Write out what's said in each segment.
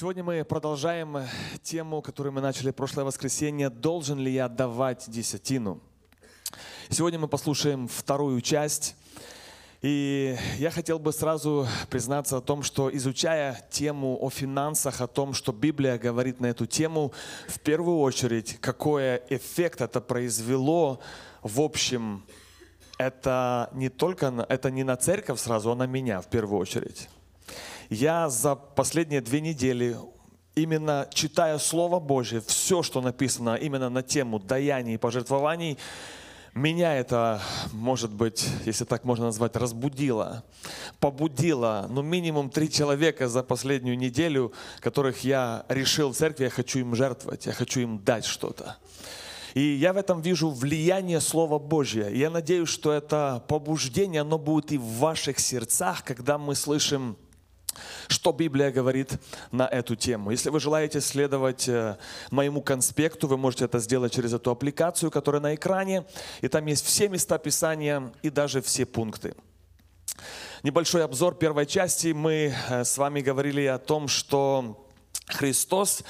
Сегодня мы продолжаем тему, которую мы начали прошлое воскресенье. Должен ли я давать десятину? Сегодня мы послушаем вторую часть. И я хотел бы сразу признаться о том, что изучая тему о финансах, о том, что Библия говорит на эту тему, в первую очередь, какой эффект это произвело в общем, это не только, это не на церковь сразу, а на меня в первую очередь. Я за последние две недели именно читая Слово Божье, все, что написано именно на тему даяний и пожертвований, меня это, может быть, если так можно назвать, разбудило, побудило, ну, минимум три человека за последнюю неделю, которых я решил в церкви, я хочу им жертвовать, я хочу им дать что-то. И я в этом вижу влияние Слова Божьего. Я надеюсь, что это побуждение, оно будет и в ваших сердцах, когда мы слышим что Библия говорит на эту тему. Если вы желаете следовать э, моему конспекту, вы можете это сделать через эту аппликацию, которая на экране, и там есть все места Писания и даже все пункты. Небольшой обзор первой части. Мы э, с вами говорили о том, что Христос,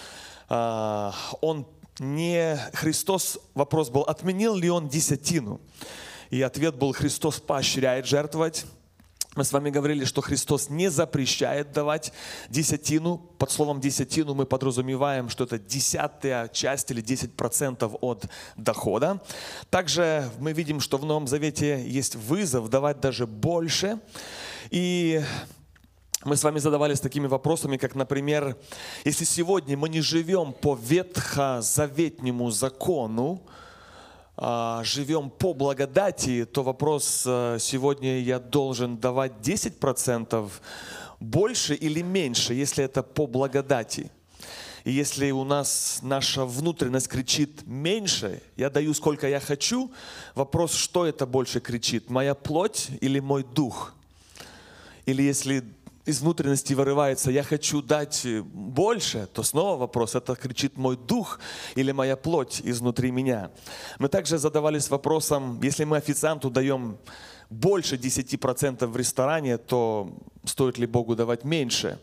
э, Он не... Христос, вопрос был, отменил ли Он десятину? И ответ был, Христос поощряет жертвовать, мы с вами говорили, что Христос не запрещает давать десятину. Под словом десятину мы подразумеваем, что это десятая часть или 10% от дохода. Также мы видим, что в Новом Завете есть вызов давать даже больше. И мы с вами задавались такими вопросами, как, например, если сегодня мы не живем по ветхозаветнему закону, живем по благодати, то вопрос э, сегодня я должен давать 10% больше или меньше, если это по благодати. И если у нас наша внутренность кричит меньше, я даю сколько я хочу, вопрос, что это больше кричит, моя плоть или мой дух? Или если из внутренности вырывается, я хочу дать больше, то снова вопрос, это кричит мой дух или моя плоть изнутри меня. Мы также задавались вопросом, если мы официанту даем больше 10% в ресторане, то стоит ли Богу давать меньше?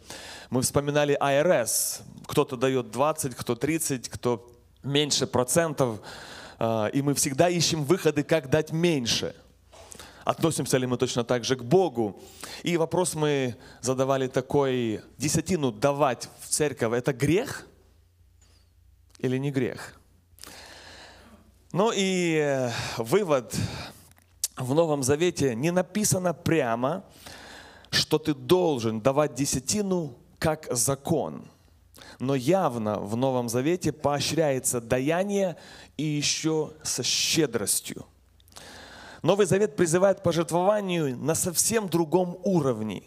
Мы вспоминали АРС. Кто-то дает 20, кто 30, кто меньше процентов. А, и мы всегда ищем выходы, как дать меньше – относимся ли мы точно так же к Богу. И вопрос мы задавали такой, десятину давать в церковь, это грех или не грех? Ну и э, вывод в Новом Завете не написано прямо, что ты должен давать десятину как закон. Но явно в Новом Завете поощряется даяние и еще со щедростью – Новый Завет призывает к пожертвованию на совсем другом уровне.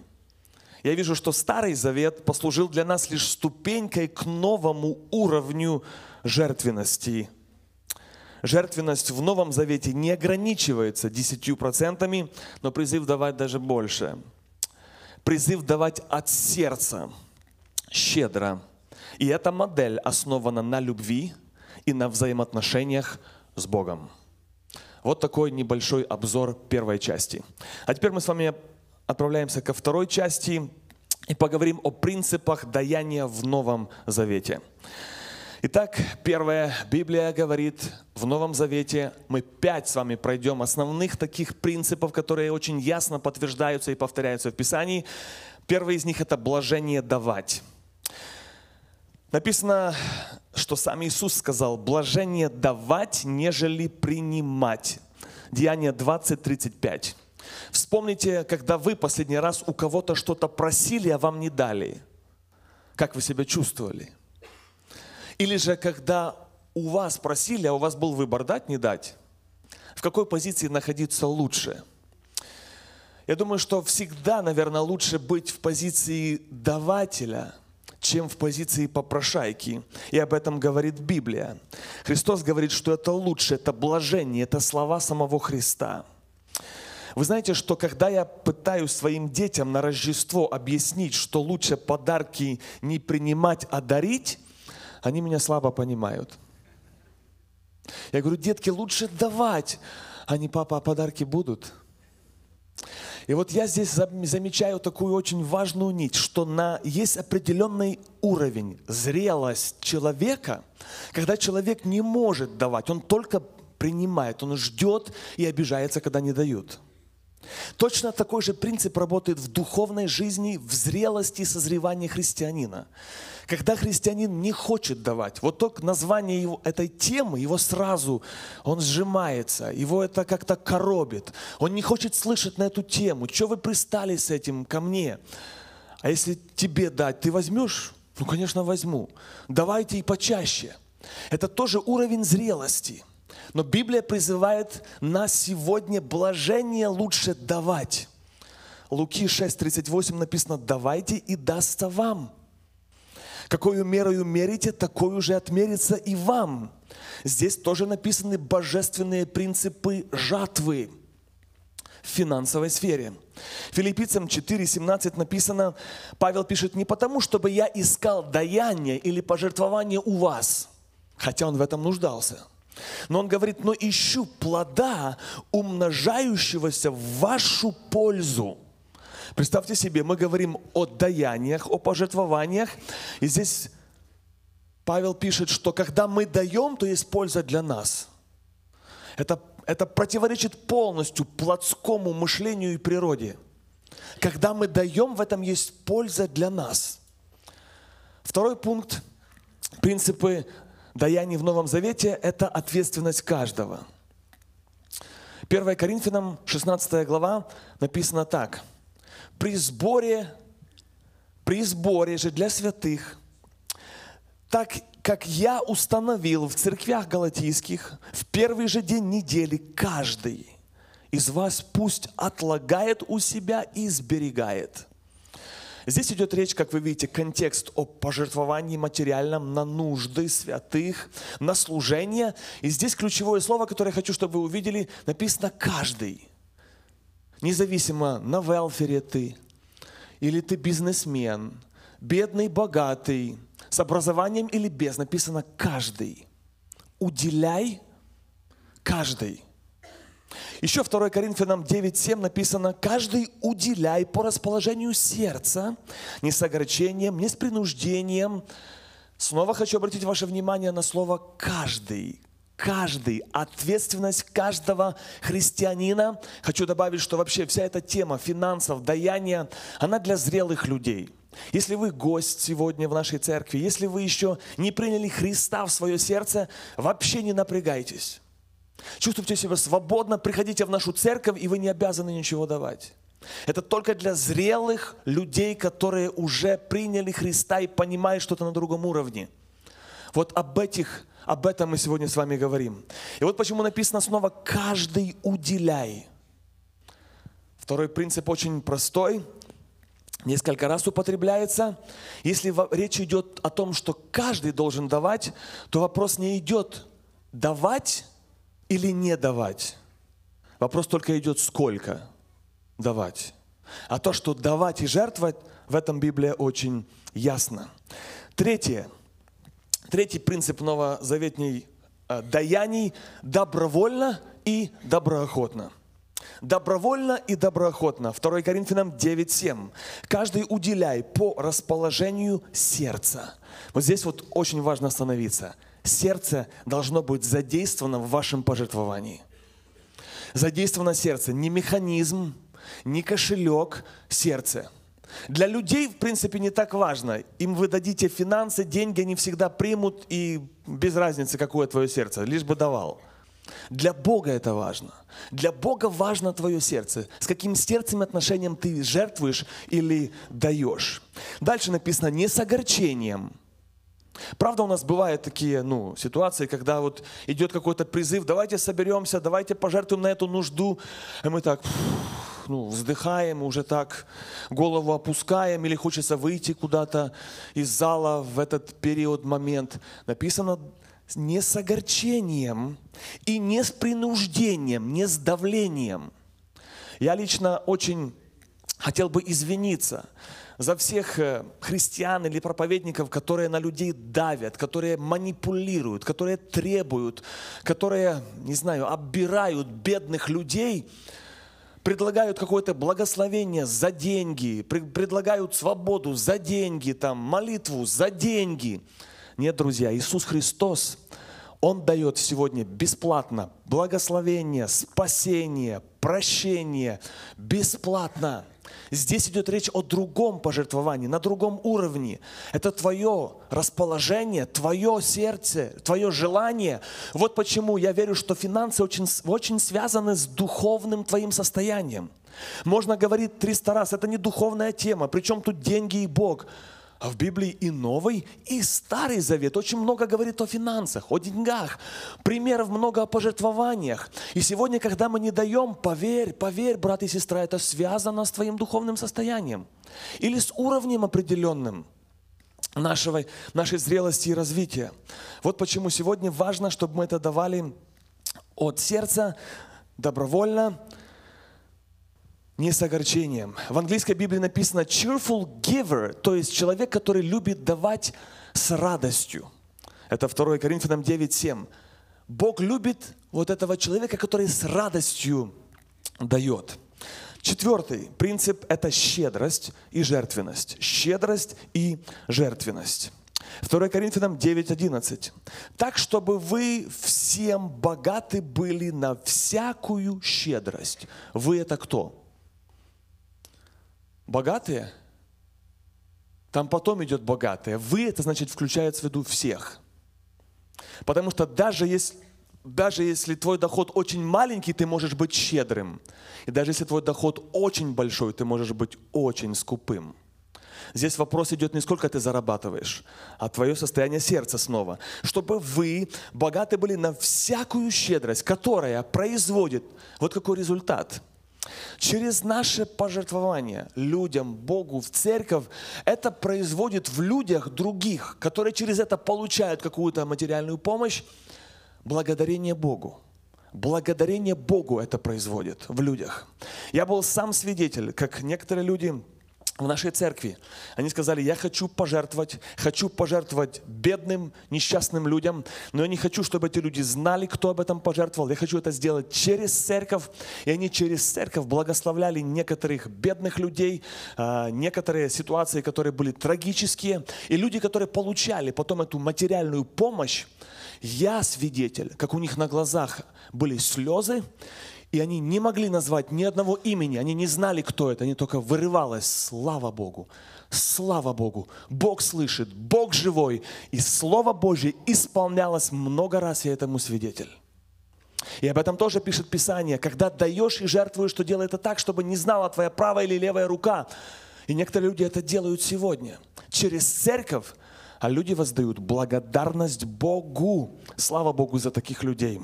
Я вижу, что Старый Завет послужил для нас лишь ступенькой к новому уровню жертвенности. Жертвенность в Новом Завете не ограничивается десятью процентами, но призыв давать даже больше. Призыв давать от сердца, щедро. И эта модель основана на любви и на взаимоотношениях с Богом. Вот такой небольшой обзор первой части. А теперь мы с вами отправляемся ко второй части и поговорим о принципах даяния в Новом Завете. Итак, первая Библия говорит, в Новом Завете мы пять с вами пройдем основных таких принципов, которые очень ясно подтверждаются и повторяются в Писании. Первый из них – это блажение давать. Написано, что сам Иисус сказал, блажение давать, нежели принимать. Деяние 20:35. Вспомните, когда вы последний раз у кого-то что-то просили, а вам не дали. Как вы себя чувствовали? Или же, когда у вас просили, а у вас был выбор дать, не дать. В какой позиции находиться лучше? Я думаю, что всегда, наверное, лучше быть в позиции давателя – чем в позиции попрошайки. И об этом говорит Библия. Христос говорит, что это лучше, это блажение, это слова самого Христа. Вы знаете, что когда я пытаюсь своим детям на Рождество объяснить, что лучше подарки не принимать, а дарить, они меня слабо понимают. Я говорю, детки, лучше давать. Они, папа, а подарки будут? И вот я здесь замечаю такую очень важную нить, что на, есть определенный уровень, зрелость человека, когда человек не может давать, он только принимает, он ждет и обижается, когда не дают. Точно такой же принцип работает в духовной жизни, в зрелости и созревании христианина. Когда христианин не хочет давать, вот только название его, этой темы, его сразу, он сжимается, его это как-то коробит. Он не хочет слышать на эту тему. Что вы пристали с этим ко мне? А если тебе дать, ты возьмешь? Ну, конечно, возьму. Давайте и почаще. Это тоже уровень зрелости – но Библия призывает нас сегодня блажение лучше давать. Луки 6:38 написано, давайте и дастся вам. Какую мерою мерите, такой уже отмерится и вам. Здесь тоже написаны божественные принципы жатвы в финансовой сфере. Филиппийцам 4:17 написано, Павел пишет, не потому, чтобы я искал даяние или пожертвование у вас, хотя он в этом нуждался – но он говорит, но ищу плода, умножающегося в вашу пользу. Представьте себе, мы говорим о даяниях, о пожертвованиях, и здесь Павел пишет, что когда мы даем, то есть польза для нас. Это, это противоречит полностью плотскому мышлению и природе. Когда мы даем, в этом есть польза для нас. Второй пункт – принципы даяний в Новом Завете – это ответственность каждого. 1 Коринфянам 16 глава написано так. «При сборе, при сборе же для святых, так как я установил в церквях галатийских, в первый же день недели каждый из вас пусть отлагает у себя и сберегает – Здесь идет речь, как вы видите, контекст о пожертвовании материальном на нужды святых, на служение. И здесь ключевое слово, которое я хочу, чтобы вы увидели, написано «каждый». Независимо, на велфере ты, или ты бизнесмен, бедный, богатый, с образованием или без, написано «каждый». Уделяй каждый – еще 2 Коринфянам 9.7 написано, «Каждый уделяй по расположению сердца, не с огорчением, не с принуждением». Снова хочу обратить ваше внимание на слово «каждый». Каждый, ответственность каждого христианина. Хочу добавить, что вообще вся эта тема финансов, даяния, она для зрелых людей – если вы гость сегодня в нашей церкви, если вы еще не приняли Христа в свое сердце, вообще не напрягайтесь. Чувствуйте себя свободно, приходите в нашу церковь, и вы не обязаны ничего давать. Это только для зрелых людей, которые уже приняли Христа и понимают что-то на другом уровне. Вот об этих, об этом мы сегодня с вами говорим. И вот почему написано снова «каждый уделяй». Второй принцип очень простой, несколько раз употребляется. Если речь идет о том, что каждый должен давать, то вопрос не идет давать или не давать. Вопрос только идет, сколько давать. А то, что давать и жертвовать, в этом Библия очень ясно. Третье. Третий принцип новозаветней э, даяний – добровольно и доброохотно. Добровольно и доброохотно. 2 Коринфянам 9.7. Каждый уделяй по расположению сердца. Вот здесь вот очень важно остановиться – сердце должно быть задействовано в вашем пожертвовании. Задействовано сердце, не механизм, не кошелек, сердце. Для людей, в принципе, не так важно. Им вы дадите финансы, деньги, они всегда примут, и без разницы, какое твое сердце, лишь бы давал. Для Бога это важно. Для Бога важно твое сердце. С каким сердцем и отношением ты жертвуешь или даешь. Дальше написано, не с огорчением – Правда, у нас бывают такие ну, ситуации, когда вот идет какой-то призыв, давайте соберемся, давайте пожертвуем на эту нужду. И мы так ну, вздыхаем, уже так голову опускаем, или хочется выйти куда-то из зала в этот период, момент. Написано не с огорчением и не с принуждением, не с давлением. Я лично очень хотел бы извиниться за всех э, христиан или проповедников, которые на людей давят, которые манипулируют, которые требуют, которые, не знаю, оббирают бедных людей, предлагают какое-то благословение за деньги, предлагают свободу за деньги, там, молитву за деньги. Нет, друзья, Иисус Христос, Он дает сегодня бесплатно благословение, спасение, прощение, бесплатно. Здесь идет речь о другом пожертвовании, на другом уровне. Это твое расположение, твое сердце, твое желание. Вот почему я верю, что финансы очень, очень связаны с духовным твоим состоянием. Можно говорить 300 раз, это не духовная тема, причем тут деньги и Бог. А в Библии и Новый, и Старый Завет очень много говорит о финансах, о деньгах. Примеров много о пожертвованиях. И сегодня, когда мы не даем, поверь, поверь, брат и сестра, это связано с твоим духовным состоянием. Или с уровнем определенным нашего, нашей зрелости и развития. Вот почему сегодня важно, чтобы мы это давали от сердца, добровольно, не с огорчением. В английской Библии написано cheerful giver, то есть человек, который любит давать с радостью. Это 2 Коринфянам 9.7. Бог любит вот этого человека, который с радостью дает. Четвертый принцип – это щедрость и жертвенность. Щедрость и жертвенность. 2 Коринфянам 9.11. Так, чтобы вы всем богаты были на всякую щедрость. Вы это кто? Богатые, там потом идет богатые. Вы, это значит, включается в виду всех. Потому что даже если, даже если твой доход очень маленький, ты можешь быть щедрым. И даже если твой доход очень большой, ты можешь быть очень скупым. Здесь вопрос идет не сколько ты зарабатываешь, а твое состояние сердца снова. Чтобы вы богаты были на всякую щедрость, которая производит вот какой результат – Через наше пожертвование людям, Богу, в церковь, это производит в людях других, которые через это получают какую-то материальную помощь, благодарение Богу. Благодарение Богу это производит в людях. Я был сам свидетель, как некоторые люди в нашей церкви. Они сказали, я хочу пожертвовать, хочу пожертвовать бедным, несчастным людям, но я не хочу, чтобы эти люди знали, кто об этом пожертвовал. Я хочу это сделать через церковь. И они через церковь благословляли некоторых бедных людей, а, некоторые ситуации, которые были трагические. И люди, которые получали потом эту материальную помощь, я свидетель, как у них на глазах были слезы, и они не могли назвать ни одного имени, они не знали, кто это, они только вырывалось. Слава Богу! Слава Богу! Бог слышит, Бог живой. И Слово Божье исполнялось много раз, я этому свидетель. И об этом тоже пишет Писание. Когда даешь и жертвуешь, то делай это так, чтобы не знала твоя правая или левая рука. И некоторые люди это делают сегодня. Через церковь, а люди воздают благодарность Богу. Слава Богу за таких людей.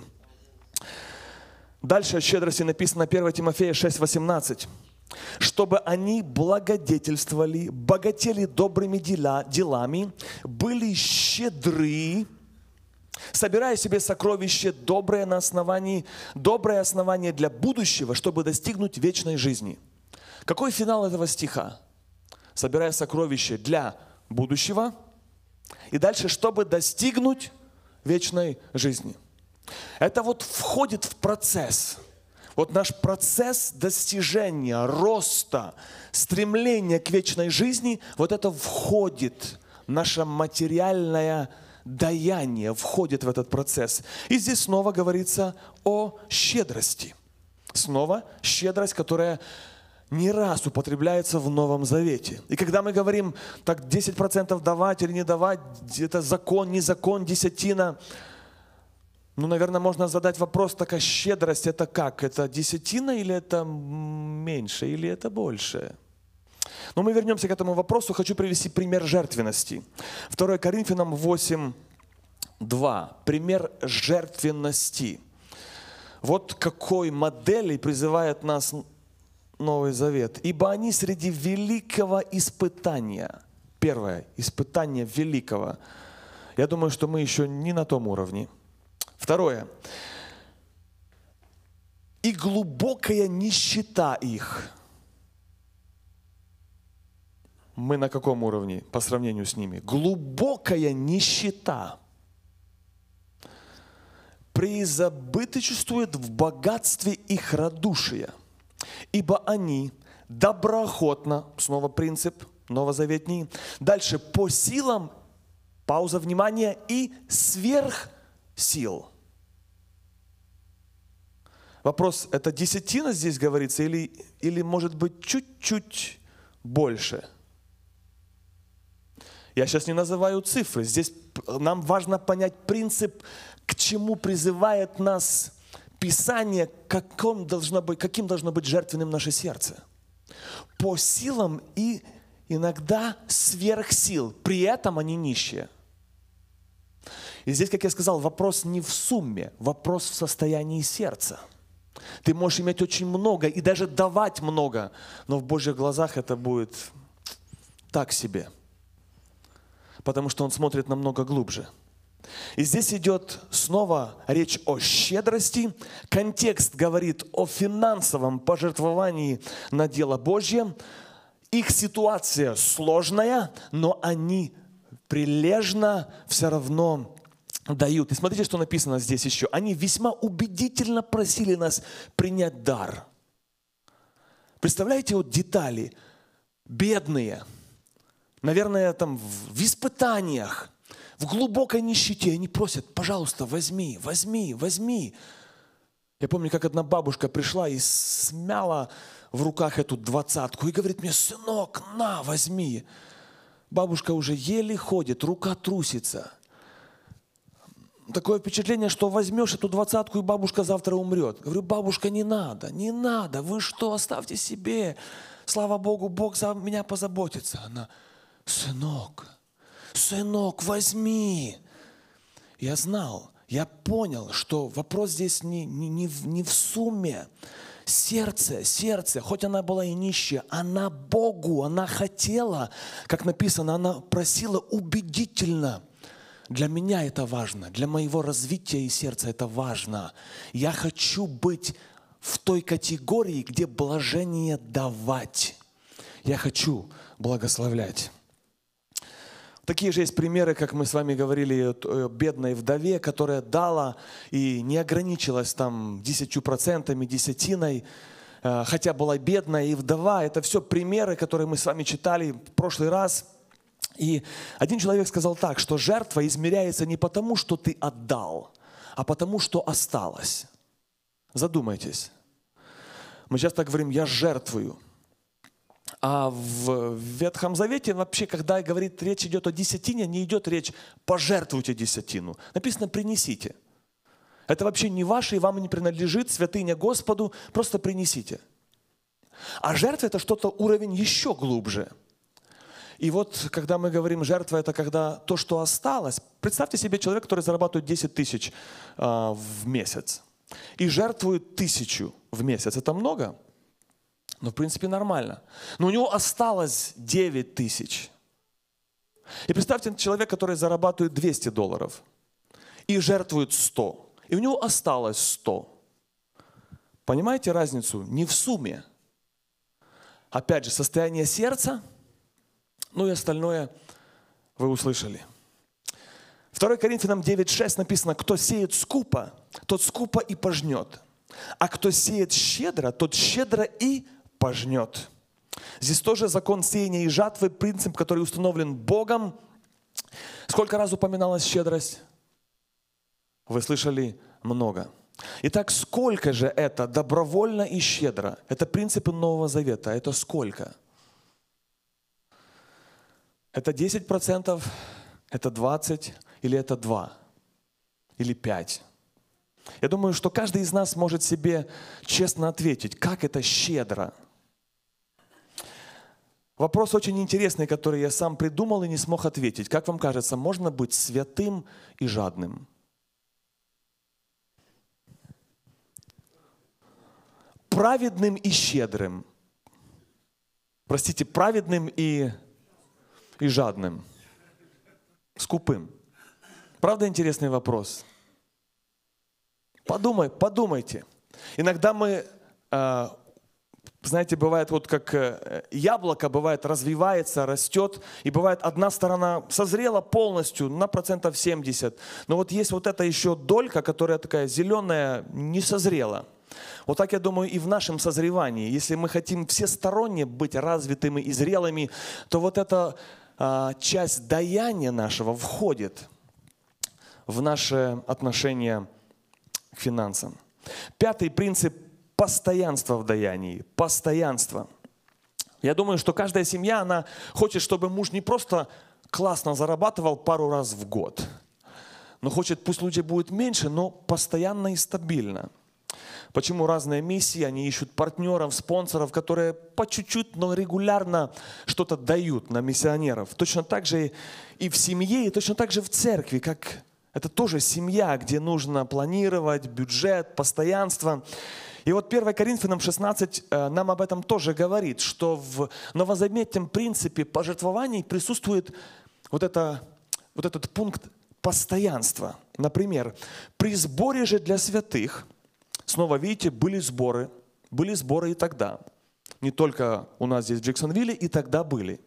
Дальше о щедрости написано 1 Тимофея 6,18. Чтобы они благодетельствовали, богатели добрыми дела, делами, были щедры, собирая себе сокровище доброе на основании, доброе основание для будущего, чтобы достигнуть вечной жизни. Какой финал этого стиха? Собирая сокровище для будущего. И дальше, чтобы достигнуть вечной жизни – это вот входит в процесс. Вот наш процесс достижения, роста, стремления к вечной жизни, вот это входит, наше материальное даяние входит в этот процесс. И здесь снова говорится о щедрости. Снова щедрость, которая не раз употребляется в Новом Завете. И когда мы говорим, так 10% давать или не давать, это закон, не закон, десятина – ну, наверное, можно задать вопрос, такая щедрость это как? Это десятина или это меньше, или это больше? Но мы вернемся к этому вопросу. Хочу привести пример жертвенности. 2 Коринфянам 8, 2. Пример жертвенности. Вот какой моделью призывает нас Новый Завет. «Ибо они среди великого испытания». Первое, испытание великого. Я думаю, что мы еще не на том уровне – Второе. И глубокая нищета их. Мы на каком уровне по сравнению с ними? Глубокая нищета преизобыточествует в богатстве их радушия. ибо они доброохотно, снова принцип новозаветний, дальше по силам, пауза внимания, и сверх сил. Вопрос, это десятина здесь говорится или, или может быть чуть-чуть больше? Я сейчас не называю цифры. Здесь нам важно понять принцип, к чему призывает нас Писание, каком должно быть, каким должно быть жертвенным наше сердце. По силам и иногда сверх сил. При этом они нищие. И здесь, как я сказал, вопрос не в сумме, вопрос в состоянии сердца. Ты можешь иметь очень много и даже давать много, но в Божьих глазах это будет так себе. Потому что Он смотрит намного глубже. И здесь идет снова речь о щедрости. Контекст говорит о финансовом пожертвовании на дело Божье. Их ситуация сложная, но они прилежно все равно дают. И смотрите, что написано здесь еще. Они весьма убедительно просили нас принять дар. Представляете вот детали? Бедные, наверное, там в испытаниях, в глубокой нищете. Они просят, пожалуйста, возьми, возьми, возьми. Я помню, как одна бабушка пришла и смяла в руках эту двадцатку и говорит мне, сынок, на, возьми. Бабушка уже еле ходит, рука трусится – такое впечатление, что возьмешь эту двадцатку, и бабушка завтра умрет. Говорю, бабушка, не надо, не надо, вы что, оставьте себе. Слава Богу, Бог за меня позаботится. Она, сынок, сынок, возьми. Я знал, я понял, что вопрос здесь не, не, не, в, не в сумме. Сердце, сердце, хоть она была и нищая, она Богу, она хотела, как написано, она просила убедительно – для меня это важно, для моего развития и сердца это важно. Я хочу быть в той категории, где блажение давать. Я хочу благословлять. Такие же есть примеры, как мы с вами говорили, бедной вдове, которая дала и не ограничилась там десятью процентами, десятиной, э, хотя была бедная и вдова. Это все примеры, которые мы с вами читали в прошлый раз – и один человек сказал так, что жертва измеряется не потому, что ты отдал, а потому, что осталось. Задумайтесь. Мы часто говорим, я жертвую. А в Ветхом Завете вообще, когда говорит, речь идет о десятине, не идет речь «пожертвуйте десятину». Написано «принесите». Это вообще не ваше и вам не принадлежит, святыня Господу, просто принесите. А жертва – это что-то уровень еще глубже – и вот, когда мы говорим жертва, это когда то, что осталось. Представьте себе человека, который зарабатывает 10 тысяч э, в месяц и жертвует тысячу в месяц. Это много? Ну, в принципе, нормально. Но у него осталось 9 тысяч. И представьте человека, который зарабатывает 200 долларов и жертвует 100. И у него осталось 100. Понимаете разницу? Не в сумме. Опять же, состояние сердца – ну и остальное вы услышали. 2 Коринфянам 9.6 написано, кто сеет скупо, тот скупо и пожнет. А кто сеет щедро, тот щедро и пожнет. Здесь тоже закон сеяния и жатвы, принцип, который установлен Богом. Сколько раз упоминалась щедрость? Вы слышали много. Итак, сколько же это добровольно и щедро? Это принципы Нового Завета. Это сколько? Это 10%, это 20% или это 2? Или 5? Я думаю, что каждый из нас может себе честно ответить, как это щедро. Вопрос очень интересный, который я сам придумал и не смог ответить. Как вам кажется, можно быть святым и жадным? Праведным и щедрым. Простите, праведным и и жадным, скупым. Правда интересный вопрос? Подумай, подумайте. Иногда мы, э, знаете, бывает вот как э, яблоко, бывает развивается, растет, и бывает одна сторона созрела полностью на процентов 70, но вот есть вот эта еще долька, которая такая зеленая, не созрела – Вот так, я думаю, и в нашем созревании. Если мы хотим всесторонне быть развитыми и зрелыми, то вот эта а, часть даяния нашего входит в наше отношение к финансам. Пятый принцип – постоянство в даянии. Постоянство. Я думаю, что каждая семья, она хочет, чтобы муж не просто классно зарабатывал пару раз в год, но хочет, пусть люди будет меньше, но постоянно и стабильно. Почему разные миссии, они ищут партнеров, спонсоров, которые по чуть-чуть, но регулярно что-то дают на миссионеров. Точно так же и в семье, и точно так же в церкви, как это тоже семья, где нужно планировать бюджет, постоянство. И вот 1 Коринфянам 16 э, нам об этом тоже говорит, что в новозаметном принципе пожертвований присутствует вот, это, вот этот пункт постоянства. Например, при сборе же для святых, снова видите, были сборы, были сборы и тогда. Не только у нас здесь в Джексонвилле, и тогда были.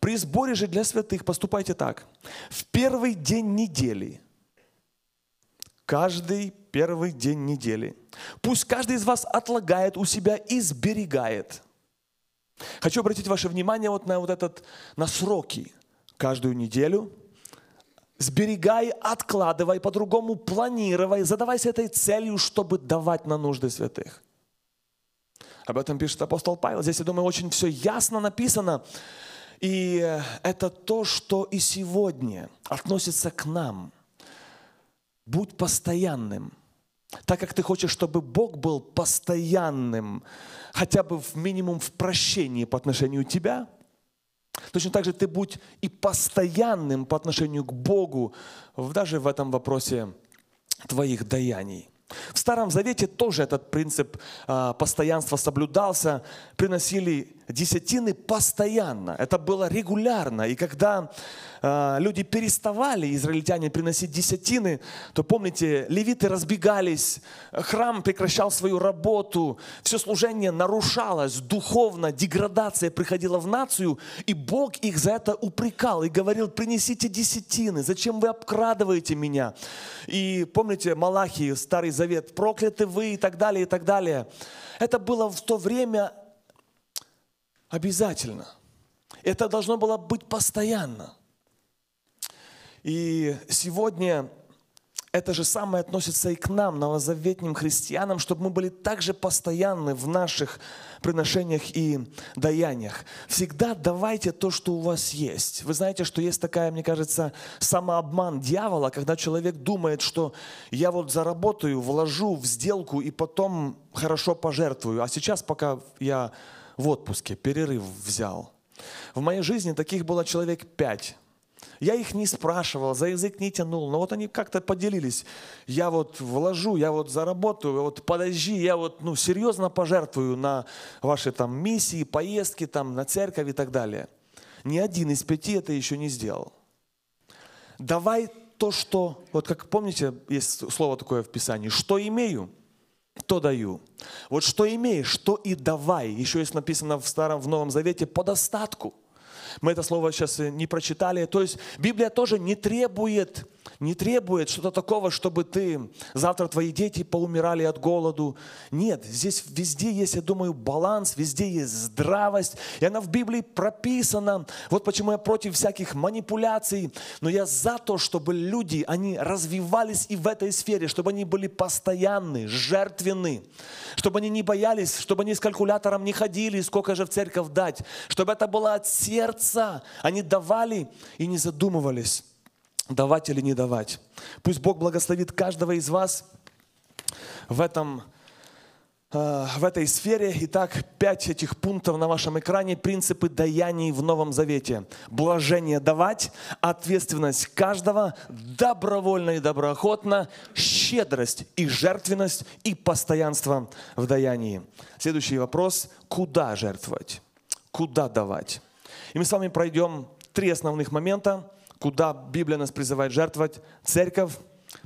При сборе же для святых поступайте так. В первый день недели, каждый первый день недели, пусть каждый из вас отлагает у себя и сберегает. Хочу обратить ваше внимание вот на вот этот, на сроки. Каждую неделю сберегай, откладывай, по-другому планировай, задавайся этой целью, чтобы давать на нужды святых. Об этом пишет апостол Павел. Здесь, я думаю, очень все ясно написано. И это то, что и сегодня относится к нам. Будь постоянным. Так как ты хочешь, чтобы Бог был постоянным, хотя бы в минимум в прощении по отношению тебя, точно так же ты будь и постоянным по отношению к Богу, даже в этом вопросе твоих даяний. В Старом Завете тоже этот принцип а, постоянства соблюдался. Приносили десятины постоянно. Это было регулярно. И когда э, люди переставали, израильтяне, приносить десятины, то помните, левиты разбегались, храм прекращал свою работу, все служение нарушалось, духовно деградация приходила в нацию, и Бог их за это упрекал и говорил, принесите десятины, зачем вы обкрадываете меня? И помните, Малахии, Старый Завет, прокляты вы и так далее, и так далее. Это было в то время Обязательно. Это должно было быть постоянно. И сегодня это же самое относится и к нам, новозаветним христианам, чтобы мы были также постоянны в наших приношениях и даяниях. Всегда давайте то, что у вас есть. Вы знаете, что есть такая, мне кажется, самообман дьявола, когда человек думает, что я вот заработаю, вложу в сделку и потом хорошо пожертвую. А сейчас, пока я в отпуске, перерыв взял. В моей жизни таких было человек пять. Я их не спрашивал, за язык не тянул, но вот они как-то поделились. Я вот вложу, я вот заработаю, вот подожди, я вот ну, серьезно пожертвую на ваши там миссии, поездки, там, на церковь и так далее. Ни один из пяти это еще не сделал. Давай то, что, вот как помните, есть слово такое в Писании, что имею, то даю. Вот что имеешь, то и давай. Еще есть написано в Старом, в Новом Завете по достатку. Мы это слово сейчас не прочитали. То есть Библия тоже не требует не требует что-то такого, чтобы ты, завтра твои дети поумирали от голоду. Нет, здесь везде есть, я думаю, баланс, везде есть здравость. И она в Библии прописана. Вот почему я против всяких манипуляций. Но я за то, чтобы люди, они развивались и в этой сфере, чтобы они были постоянны, жертвенны. Чтобы они не боялись, чтобы они с калькулятором не ходили, сколько же в церковь дать. Чтобы это было от сердца. Они давали и не задумывались давать или не давать. Пусть Бог благословит каждого из вас в этом э, в этой сфере. Итак, пять этих пунктов на вашем экране. Принципы даяний в Новом Завете. Блажение давать, ответственность каждого, добровольно и доброохотно, щедрость и жертвенность и постоянство в даянии. Следующий вопрос. Куда жертвовать? Куда давать? И мы с вами пройдем три основных момента куда Библия нас призывает жертвовать. Церковь,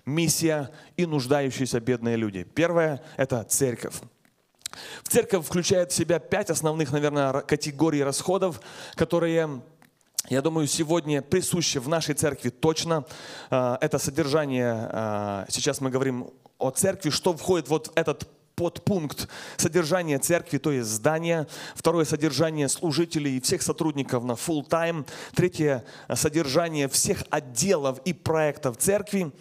миссия и нуждающиеся бедные люди. Первое – это церковь. В церковь включает в себя пять основных, наверное, категорий расходов, которые я думаю, сегодня присущи в нашей церкви точно. А, это содержание, а, сейчас мы говорим о церкви, что входит вот в этот подпункт содержание церкви, то есть здание. Второе содержание служителей и всех сотрудников на full time. Третье содержание всех отделов и проектов церкви.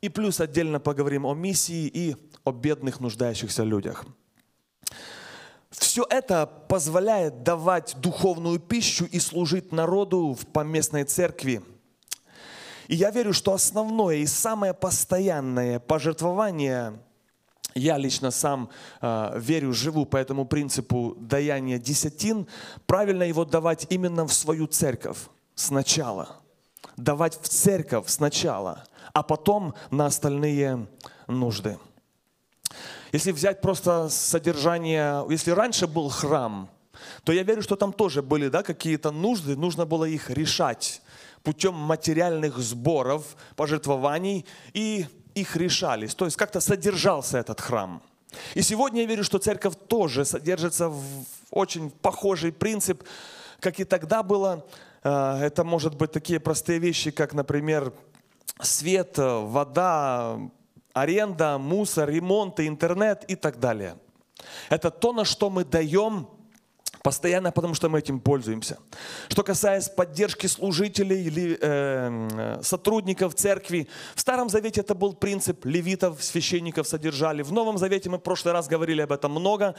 И плюс отдельно поговорим о миссии и о бедных нуждающихся людях. Все это позволяет давать духовную пищу и служить народу в поместной церкви. И я верю, что основное и самое постоянное пожертвование, я лично сам э, верю, живу по этому принципу даяния десятин, правильно его давать именно в свою церковь сначала. Давать в церковь сначала, а потом на остальные нужды. Если взять просто содержание, если раньше был храм, то я верю, что там тоже были да, какие-то нужды, нужно было их решать путем материальных сборов, пожертвований, и их решались. То есть как-то содержался этот храм. И сегодня я верю, что церковь тоже содержится в очень похожий принцип, как и тогда было. Э, это может быть такие простые вещи, как, например, свет, вода, аренда, мусор, ремонт, интернет и так далее. Это то, на что мы даем постоянно, потому что мы этим пользуемся. Что касается поддержки служителей или э, сотрудников церкви, в Старом Завете это был принцип левитов, священников содержали. В Новом Завете мы в прошлый раз говорили об этом много.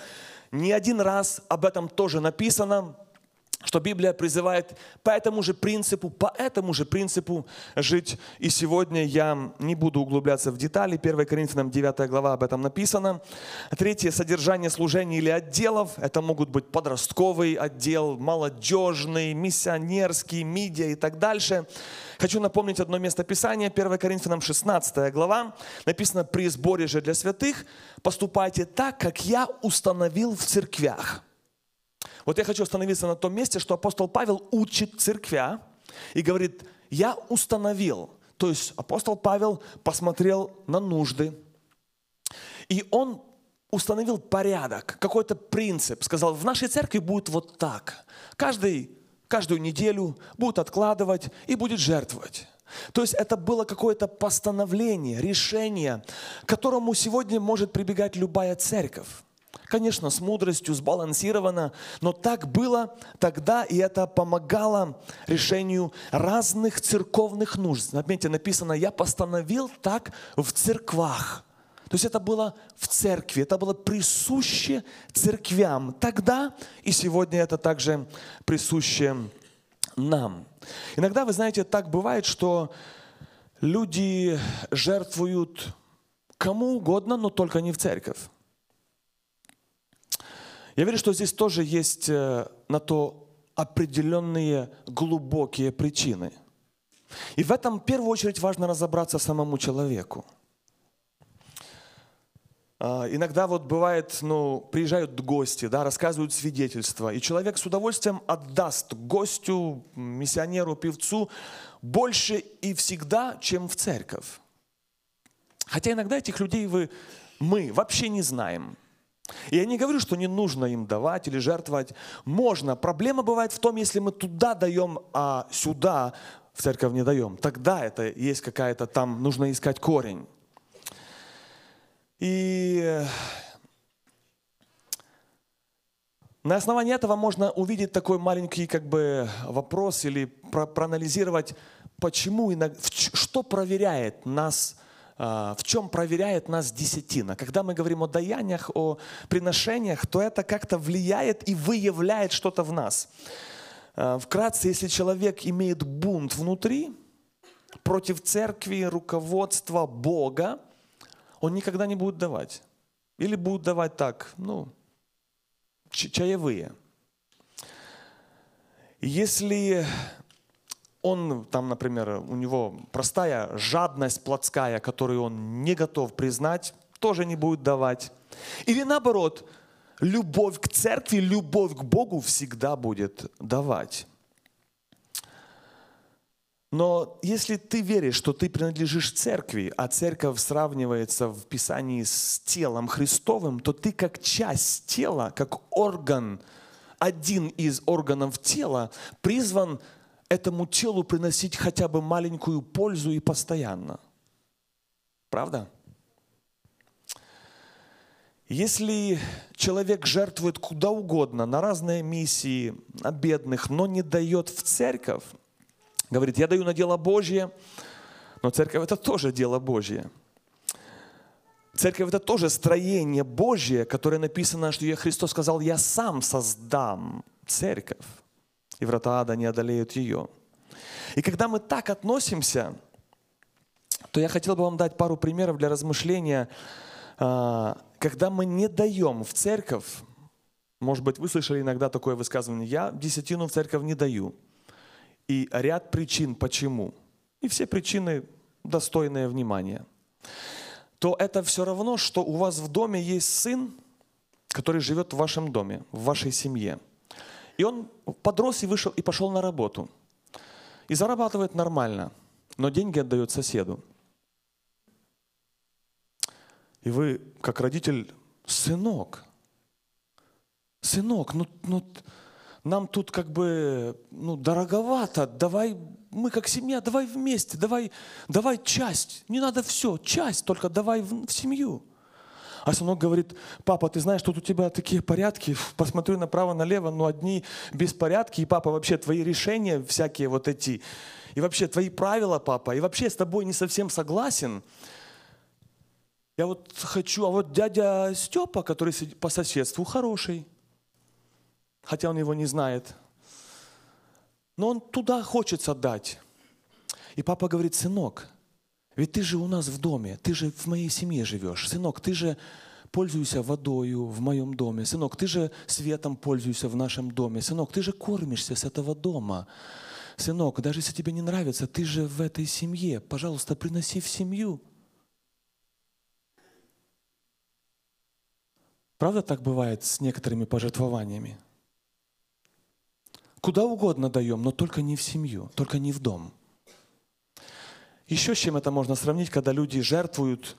Не один раз об этом тоже написано что Библия призывает по этому же принципу, по этому же принципу жить. И сегодня я не буду углубляться в детали. 1 Коринфянам 9 глава об этом написано. Третье, содержание служений или отделов. Это могут быть подростковый отдел, молодежный, миссионерский, медиа и так дальше. Хочу напомнить одно место Писания, 1 Коринфянам 16 глава. Написано, при сборе же для святых поступайте так, как я установил в церквях вот я хочу остановиться на том месте, что апостол Павел учит церквя и говорит, я установил. То есть апостол Павел посмотрел на нужды, и он установил порядок, какой-то принцип. Сказал, в нашей церкви будет вот так. Каждый, каждую неделю будет откладывать и будет жертвовать. То есть это было какое-то постановление, решение, к которому сегодня может прибегать любая церковь. Конечно, с мудростью, сбалансировано, но так было тогда, и это помогало решению разных церковных нужд. Заметьте, написано, я постановил так в церквах. То есть это было в церкви, это было присуще церквям тогда, и сегодня это также присуще нам. Иногда, вы знаете, так бывает, что люди жертвуют кому угодно, но только не в церковь. Я верю, что здесь тоже есть э, на то определенные глубокие причины. И в этом в первую очередь важно разобраться самому человеку. А, иногда вот бывает, ну, приезжают гости, да, рассказывают свидетельства, и человек с удовольствием отдаст гостю, миссионеру, певцу больше и всегда, чем в церковь. Хотя иногда этих людей вы, мы вообще не знаем. Я не говорю, что не нужно им давать или жертвовать. Можно. Проблема бывает в том, если мы туда даем, а сюда в церковь не даем. Тогда это есть какая-то там, нужно искать корень. И на основании этого можно увидеть такой маленький как бы вопрос или про проанализировать, почему, что проверяет нас в чем проверяет нас десятина. Когда мы говорим о даяниях, о приношениях, то это как-то влияет и выявляет что-то в нас. А, вкратце, если человек имеет бунт внутри против церкви, руководства, Бога, он никогда не будет давать. Или будет давать так, ну, чаевые. Если он там, например, у него простая жадность плотская, которую он не готов признать, тоже не будет давать. Или наоборот, любовь к церкви, любовь к Богу всегда будет давать. Но если ты веришь, что ты принадлежишь церкви, а церковь сравнивается в Писании с телом Христовым, то ты как часть тела, как орган, один из органов тела, призван этому телу приносить хотя бы маленькую пользу и постоянно. Правда? Если человек жертвует куда угодно, на разные миссии, на бедных, но не дает в церковь, говорит, я даю на дело Божье, но церковь это тоже дело Божье. Церковь это тоже строение Божье, которое написано, что Христос сказал, я сам создам церковь, и врата ада не одолеют ее. И когда мы так относимся, то я хотел бы вам дать пару примеров для размышления. А, когда мы не даем в церковь, может быть, вы слышали иногда такое высказывание, я десятину в церковь не даю. И ряд причин, почему. И все причины достойные внимания. То это все равно, что у вас в доме есть сын, который живет в вашем доме, в вашей семье. И он подрос и вышел и пошел на работу – и зарабатывает нормально, но деньги отдает соседу. И вы, как родитель, сынок, сынок, ну, ну нам тут как бы ну, дороговато, давай, мы как семья, давай вместе, давай, давай часть, не надо все, часть, только давай в, в семью. А сынок говорит, папа, ты знаешь, тут у тебя такие порядки, посмотрю направо-налево, но одни беспорядки, и папа, вообще твои решения всякие вот эти, и вообще твои правила, папа, и вообще с тобой не совсем согласен. Я вот хочу, а вот дядя Степа, который по соседству, хороший, хотя он его не знает, но он туда хочется дать. И папа говорит, сынок, ведь ты же у нас в доме, ты же в моей семье живешь. Сынок, ты же пользуешься водою в моем доме. Сынок, ты же светом пользуешься в нашем доме. Сынок, ты же кормишься с этого дома. Сынок, даже если тебе не нравится, ты же в этой семье. Пожалуйста, приноси в семью. Правда так бывает с некоторыми пожертвованиями? Куда угодно даем, но только не в семью, только не в дом. Еще с чем это можно сравнить, когда люди жертвуют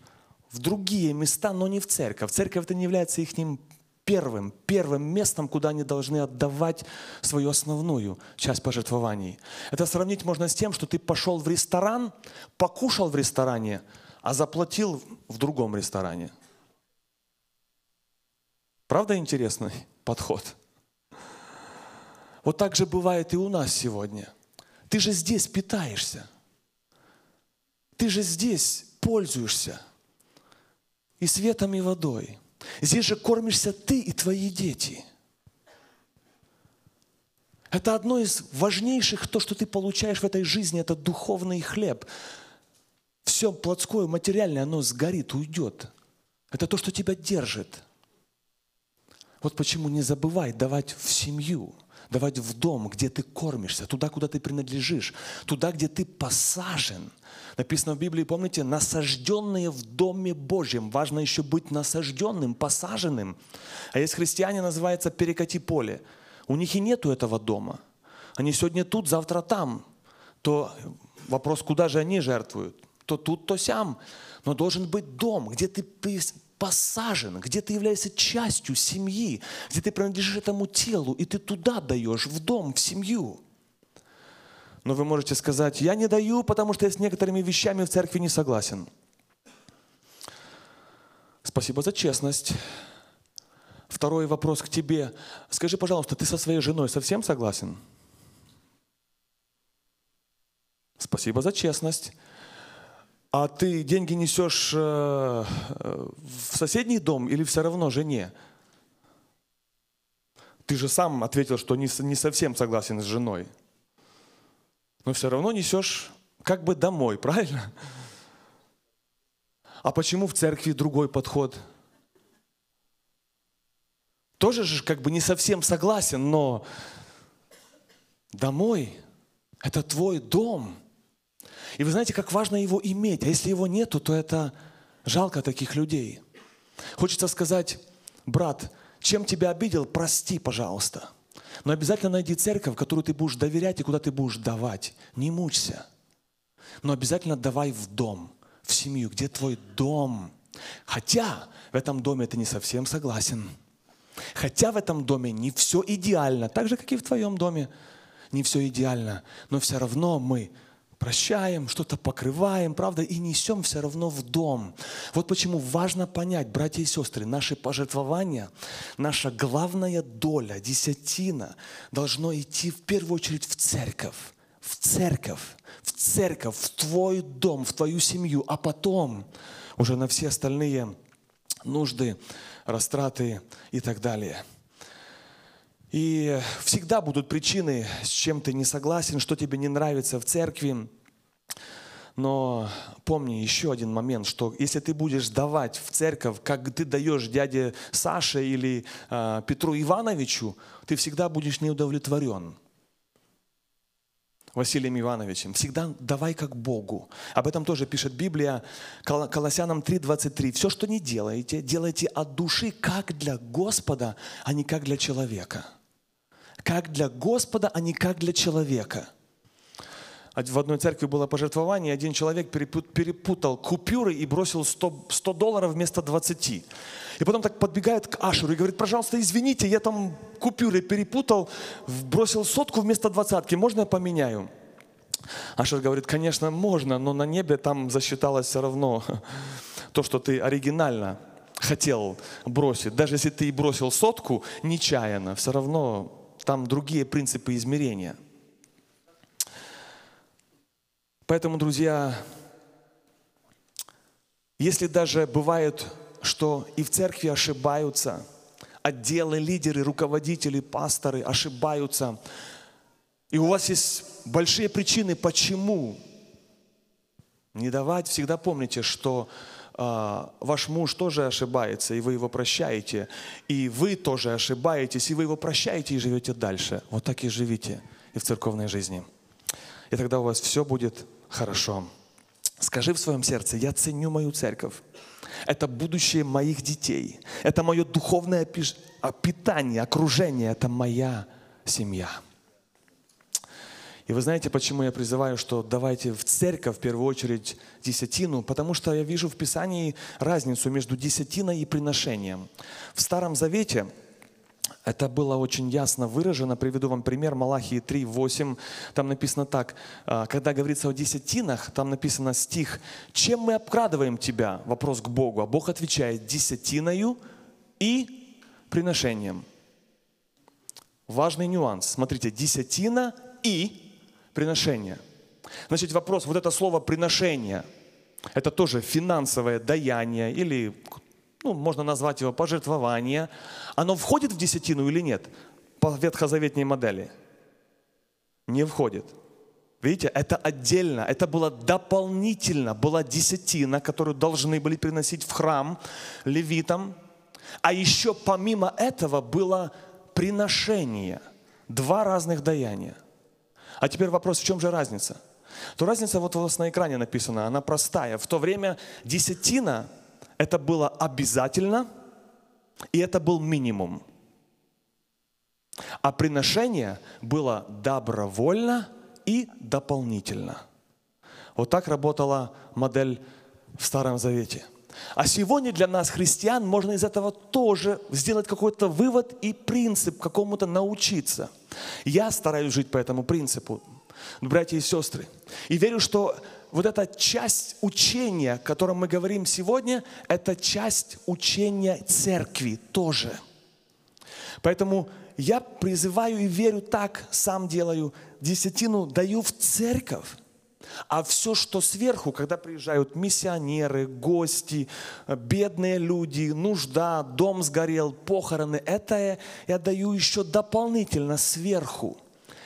в другие места, но не в церковь. Церковь это не является их первым, первым местом, куда они должны отдавать свою основную часть пожертвований. Это сравнить можно с тем, что ты пошел в ресторан, покушал в ресторане, а заплатил в другом ресторане. Правда интересный подход? Вот так же бывает и у нас сегодня. Ты же здесь питаешься. Ты же здесь пользуешься и светом, и водой. Здесь же кормишься ты и твои дети. Это одно из важнейших, то, что ты получаешь в этой жизни, это духовный хлеб. Все плотское, материальное, оно сгорит, уйдет. Это то, что тебя держит. Вот почему не забывай давать в семью, давать в дом, где ты кормишься, туда, куда ты принадлежишь, туда, где ты посажен – Написано в Библии, помните, насажденные в Доме Божьем. Важно еще быть насажденным, посаженным. А есть христиане, называется перекати поле. У них и нету этого дома. Они сегодня тут, завтра там. То вопрос, куда же они жертвуют? То тут, то сям. Но должен быть дом, где ты посажен, где ты являешься частью семьи, где ты принадлежишь этому телу, и ты туда даешь, в дом, в семью. Но вы можете сказать, я не даю, потому что я с некоторыми вещами в церкви не согласен. Спасибо за честность. Второй вопрос к тебе. Скажи, пожалуйста, ты со своей женой совсем согласен? Спасибо за честность. А ты деньги несешь э, в соседний дом или все равно жене? Ты же сам ответил, что не, не совсем согласен с женой но все равно несешь как бы домой, правильно? А почему в церкви другой подход? Тоже же как бы не совсем согласен, но домой – это твой дом. И вы знаете, как важно его иметь. А если его нету, то это жалко таких людей. Хочется сказать, брат, чем тебя обидел, прости, пожалуйста – но обязательно найди церковь, которую ты будешь доверять и куда ты будешь давать. Не мучься. Но обязательно давай в дом, в семью, где твой дом. Хотя в этом доме ты не совсем согласен. Хотя в этом доме не все идеально, так же, как и в твоем доме не все идеально. Но все равно мы прощаем, что-то покрываем, правда, и несем все равно в дом. Вот почему важно понять, братья и сестры, наши пожертвования, наша главная доля, десятина, должно идти в первую очередь в церковь. В церковь, в церковь, в твой дом, в твою семью, а потом уже на все остальные нужды, растраты и так далее. И всегда будут причины, с чем ты не согласен, что тебе не нравится в церкви. Но помни еще один момент, что если ты будешь давать в церковь, как ты даешь дяде Саше или э, Петру Ивановичу, ты всегда будешь неудовлетворен. Василием Ивановичем. Всегда давай как Богу. Об этом тоже пишет Библия, Колоссянам 3.23. Все, что не делаете, делайте от души, как для Господа, а не как для человека. Как для Господа, а не как для человека. В одной церкви было пожертвование, один человек перепутал купюры и бросил 100, 100 долларов вместо 20. И потом так подбегает к Ашеру и говорит, пожалуйста, извините, я там купюры перепутал, бросил сотку вместо двадцатки, можно я поменяю? Ашер говорит, конечно, можно, но на небе там засчиталось все равно то, что ты оригинально хотел бросить. Даже если ты и бросил сотку нечаянно, все равно там другие принципы измерения. Поэтому, друзья, если даже бывает что и в церкви ошибаются, отделы, лидеры, руководители, пасторы ошибаются. И у вас есть большие причины, почему не давать. Всегда помните, что ваш муж тоже ошибается, и вы его прощаете. И вы тоже ошибаетесь, и вы его прощаете, и живете дальше. Вот так и живите и в церковной жизни. И тогда у вас все будет хорошо. Скажи в своем сердце, я ценю мою церковь это будущее моих детей, это мое духовное питание, окружение, это моя семья. И вы знаете, почему я призываю, что давайте в церковь в первую очередь десятину? Потому что я вижу в Писании разницу между десятиной и приношением. В Старом Завете – это было очень ясно выражено. Приведу вам пример. Малахии 3, 8. Там написано так. А, когда говорится о десятинах, там написано стих. «Чем мы обкрадываем тебя?» Вопрос к Богу. А Бог отвечает «десятиною и приношением». Важный нюанс. Смотрите, десятина и приношение. Значит, вопрос, вот это слово «приношение», это тоже финансовое даяние или ну, можно назвать его пожертвование, оно входит в десятину или нет по ветхозаветней модели? Не входит. Видите, это отдельно, это было дополнительно, была десятина, которую должны были приносить в храм левитам. А еще помимо этого было приношение. Два разных даяния. А теперь вопрос, в чем же разница? То разница вот у вас на экране написана, она простая. В то время десятина это было обязательно, и это был минимум. А приношение было добровольно и дополнительно. Вот так работала модель в Старом Завете. А сегодня для нас, христиан, можно из этого тоже сделать какой-то вывод и принцип какому-то научиться. Я стараюсь жить по этому принципу, братья и сестры. И верю, что вот эта часть учения, о котором мы говорим сегодня, это часть учения церкви тоже. Поэтому я призываю и верю так, сам делаю, десятину даю в церковь. А все, что сверху, когда приезжают миссионеры, гости, бедные люди, нужда, дом сгорел, похороны, это я даю еще дополнительно сверху.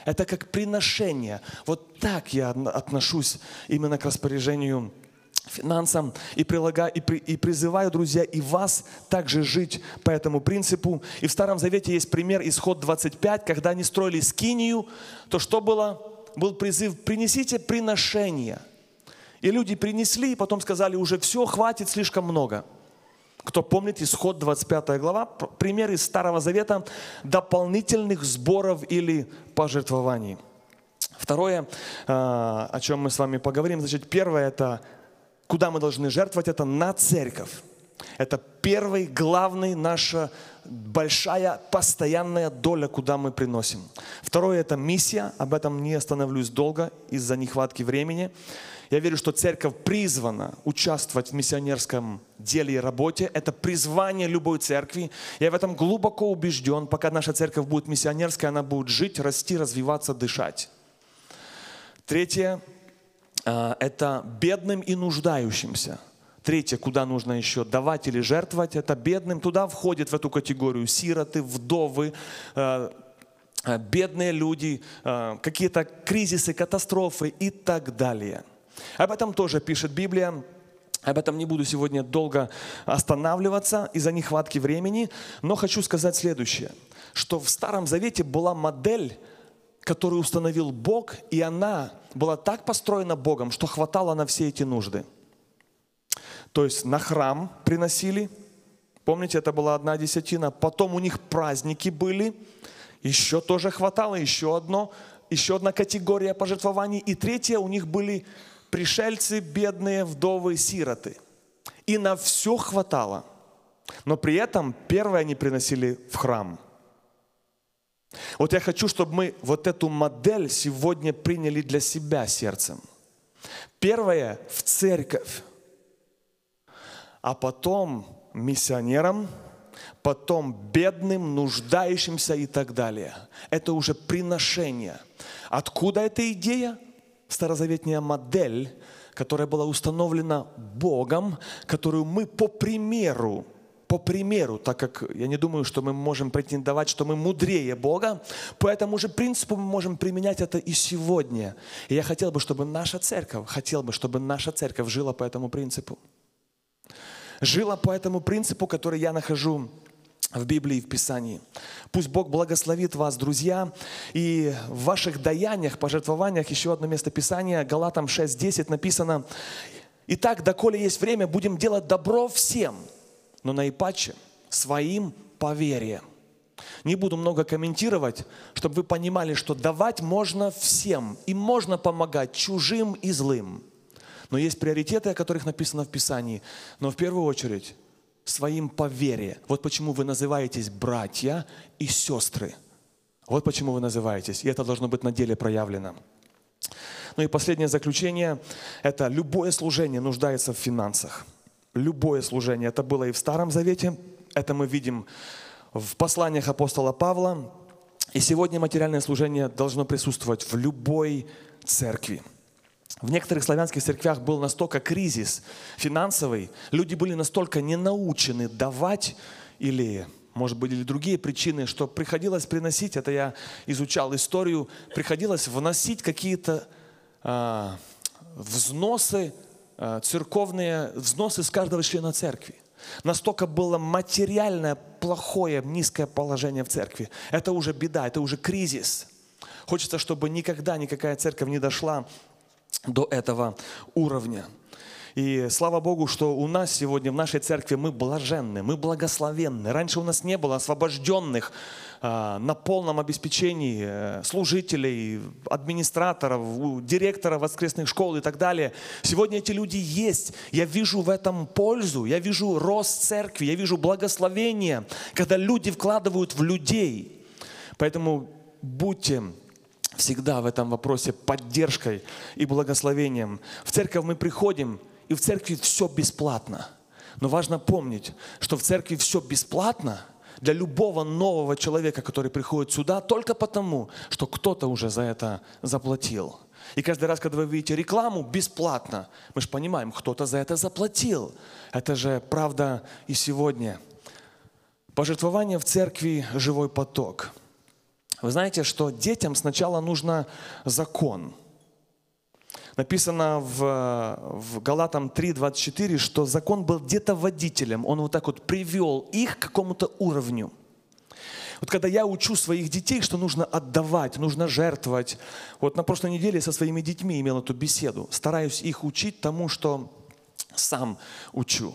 Это как приношение. Вот так я отношусь именно к распоряжению финансам и, прилагаю, и, при, и призываю, друзья, и вас также жить по этому принципу. И в Старом Завете есть пример, исход 25, когда они строили скинию, то что было? Был призыв, принесите приношение. И люди принесли, и потом сказали, уже все, хватит, слишком много. Кто помнит, исход 25 глава, пример из Старого Завета дополнительных сборов или пожертвований. Второе, а, о чем мы с вами поговорим, значит, первое это, куда мы должны жертвовать, это на церковь. Это первый, главный наша большая постоянная доля, куда мы приносим. Второе – это миссия. Об этом не остановлюсь долго из-за нехватки времени. Я верю, что церковь призвана участвовать в миссионерском деле и работе. Это призвание любой церкви. Я в этом глубоко убежден. Пока наша церковь будет миссионерской, она будет жить, расти, развиваться, дышать. Третье а, – это бедным и нуждающимся. Третье, куда нужно еще давать или жертвовать, это бедным. Туда входит в эту категорию сироты, вдовы, а, а, бедные люди, какие-то кризисы, катастрофы и так далее – об этом тоже пишет Библия. Об этом не буду сегодня долго останавливаться из-за нехватки времени, но хочу сказать следующее, что в Старом Завете была модель, которую установил Бог, и она была так построена Богом, что хватало на все эти нужды. То есть на храм приносили, помните, это была одна десятина, потом у них праздники были, еще тоже хватало, еще одно, еще одна категория пожертвований, и третья у них были пришельцы, бедные, вдовы, сироты. И на все хватало. Но при этом первое они приносили в храм. Вот я хочу, чтобы мы вот эту модель сегодня приняли для себя сердцем. Первое в церковь, а потом миссионерам, потом бедным, нуждающимся и так далее. Это уже приношение. Откуда эта идея? старозаветная модель, которая была установлена Богом, которую мы по примеру, по примеру, так как я не думаю, что мы можем претендовать, что мы мудрее Бога, по этому же принципу мы можем применять это и сегодня. И я хотел бы, чтобы наша церковь, хотел бы, чтобы наша церковь жила по этому принципу. Жила по этому принципу, который я нахожу в Библии, в Писании. Пусть Бог благословит вас, друзья, и в ваших даяниях, пожертвованиях, еще одно место Писания, Галатам 6.10 написано, «Итак, доколе есть время, будем делать добро всем, но наипаче своим по вере». Не буду много комментировать, чтобы вы понимали, что давать можно всем, и можно помогать чужим и злым. Но есть приоритеты, о которых написано в Писании. Но в первую очередь своим по вере. Вот почему вы называетесь братья и сестры. Вот почему вы называетесь. И это должно быть на деле проявлено. Ну и последнее заключение – это любое служение нуждается в финансах. Любое служение. Это было и в Старом Завете, это мы видим в посланиях апостола Павла. И сегодня материальное служение должно присутствовать в любой церкви. В некоторых славянских церквях был настолько кризис финансовый, люди были настолько не научены давать или может быть, или другие причины, что приходилось приносить, это я изучал историю, приходилось вносить какие-то э, взносы, э, церковные взносы с каждого члена церкви. Настолько было материальное, плохое, низкое положение в церкви. Это уже беда, это уже кризис. Хочется, чтобы никогда никакая церковь не дошла до этого уровня. И слава Богу, что у нас сегодня в нашей церкви мы блаженны, мы благословенны. Раньше у нас не было освобожденных а, на полном обеспечении э, служителей, администраторов, директора воскресных школ и так далее. Сегодня эти люди есть. Я вижу в этом пользу, я вижу рост церкви, я вижу благословение, когда люди вкладывают в людей. Поэтому будьте всегда в этом вопросе поддержкой и благословением. В церковь мы приходим, и в церкви все бесплатно. Но важно помнить, что в церкви все бесплатно для любого нового человека, который приходит сюда, только потому, что кто-то уже за это заплатил. И каждый раз, когда вы видите рекламу бесплатно, мы же понимаем, кто-то за это заплатил. Это же правда и сегодня. Пожертвование в церкви – живой поток – вы знаете, что детям сначала нужно закон. Написано в, в Галатам 3.24, что закон был где-то водителем. Он вот так вот привел их к какому-то уровню. Вот когда я учу своих детей, что нужно отдавать, нужно жертвовать. Вот на прошлой неделе со своими детьми имел эту беседу. Стараюсь их учить тому, что сам учу.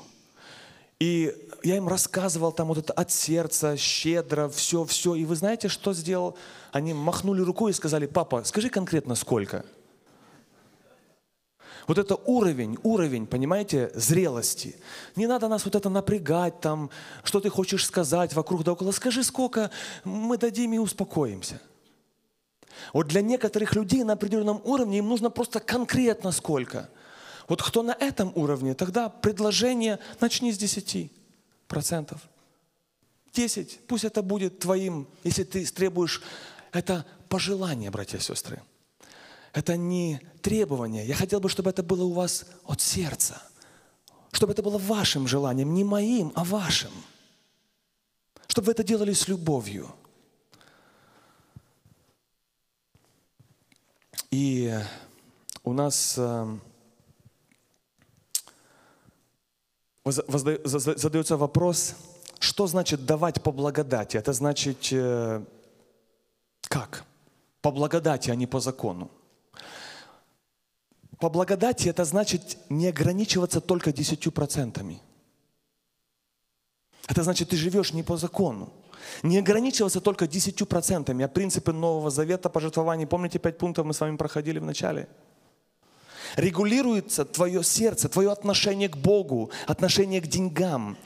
И я им рассказывал там вот это от сердца, щедро, все, все. И вы знаете, что сделал? Они махнули рукой и сказали, папа, скажи конкретно сколько. Вот это уровень, уровень, понимаете, зрелости. Не надо нас вот это напрягать, там, что ты хочешь сказать вокруг да около. Скажи, сколько, мы дадим и успокоимся. Вот для некоторых людей на определенном уровне им нужно просто конкретно сколько. Вот кто на этом уровне, тогда предложение начни с 10 процентов. 10, пусть это будет твоим, если ты требуешь, это пожелание, братья и сестры. Это не требование. Я хотел бы, чтобы это было у вас от сердца. Чтобы это было вашим желанием, не моим, а вашим. Чтобы вы это делали с любовью. И у нас э, задается вопрос, что значит давать по благодати? Это значит э, как? По благодати, а не по закону. По благодати это значит не ограничиваться только десятью процентами. Это значит, ты живешь не по закону. Не ограничиваться только десятью процентами, а принципы Нового Завета пожертвований. Помните, пять пунктов мы с вами проходили в начале? Регулируется твое сердце, твое отношение к Богу, отношение к деньгам.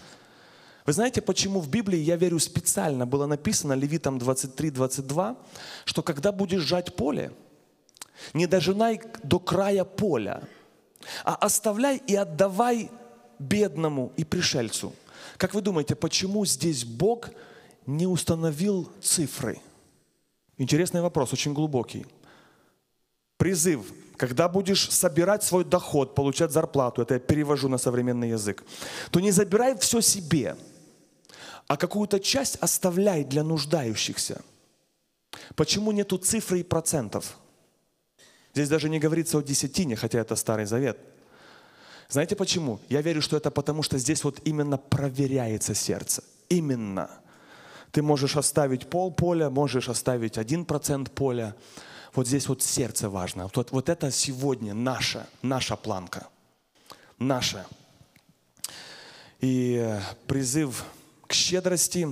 Вы знаете, почему в Библии, я верю, специально было написано, Левитам 23-22, что когда будешь жать поле, не дожинай до края поля, а оставляй и отдавай бедному и пришельцу. Как вы думаете, почему здесь Бог не установил цифры? Интересный вопрос, очень глубокий. Призыв. Когда будешь собирать свой доход, получать зарплату, это я перевожу на современный язык, то не забирай все себе, а какую-то часть оставляй для нуждающихся. Почему нету цифры и процентов? Здесь даже не говорится о десятине, хотя это Старый Завет. Знаете почему? Я верю, что это потому, что здесь вот именно проверяется сердце. Именно. Ты можешь оставить пол поля, можешь оставить один процент поля. Вот здесь вот сердце важно. Вот, вот это сегодня наша, наша планка. Наша. И призыв к щедрости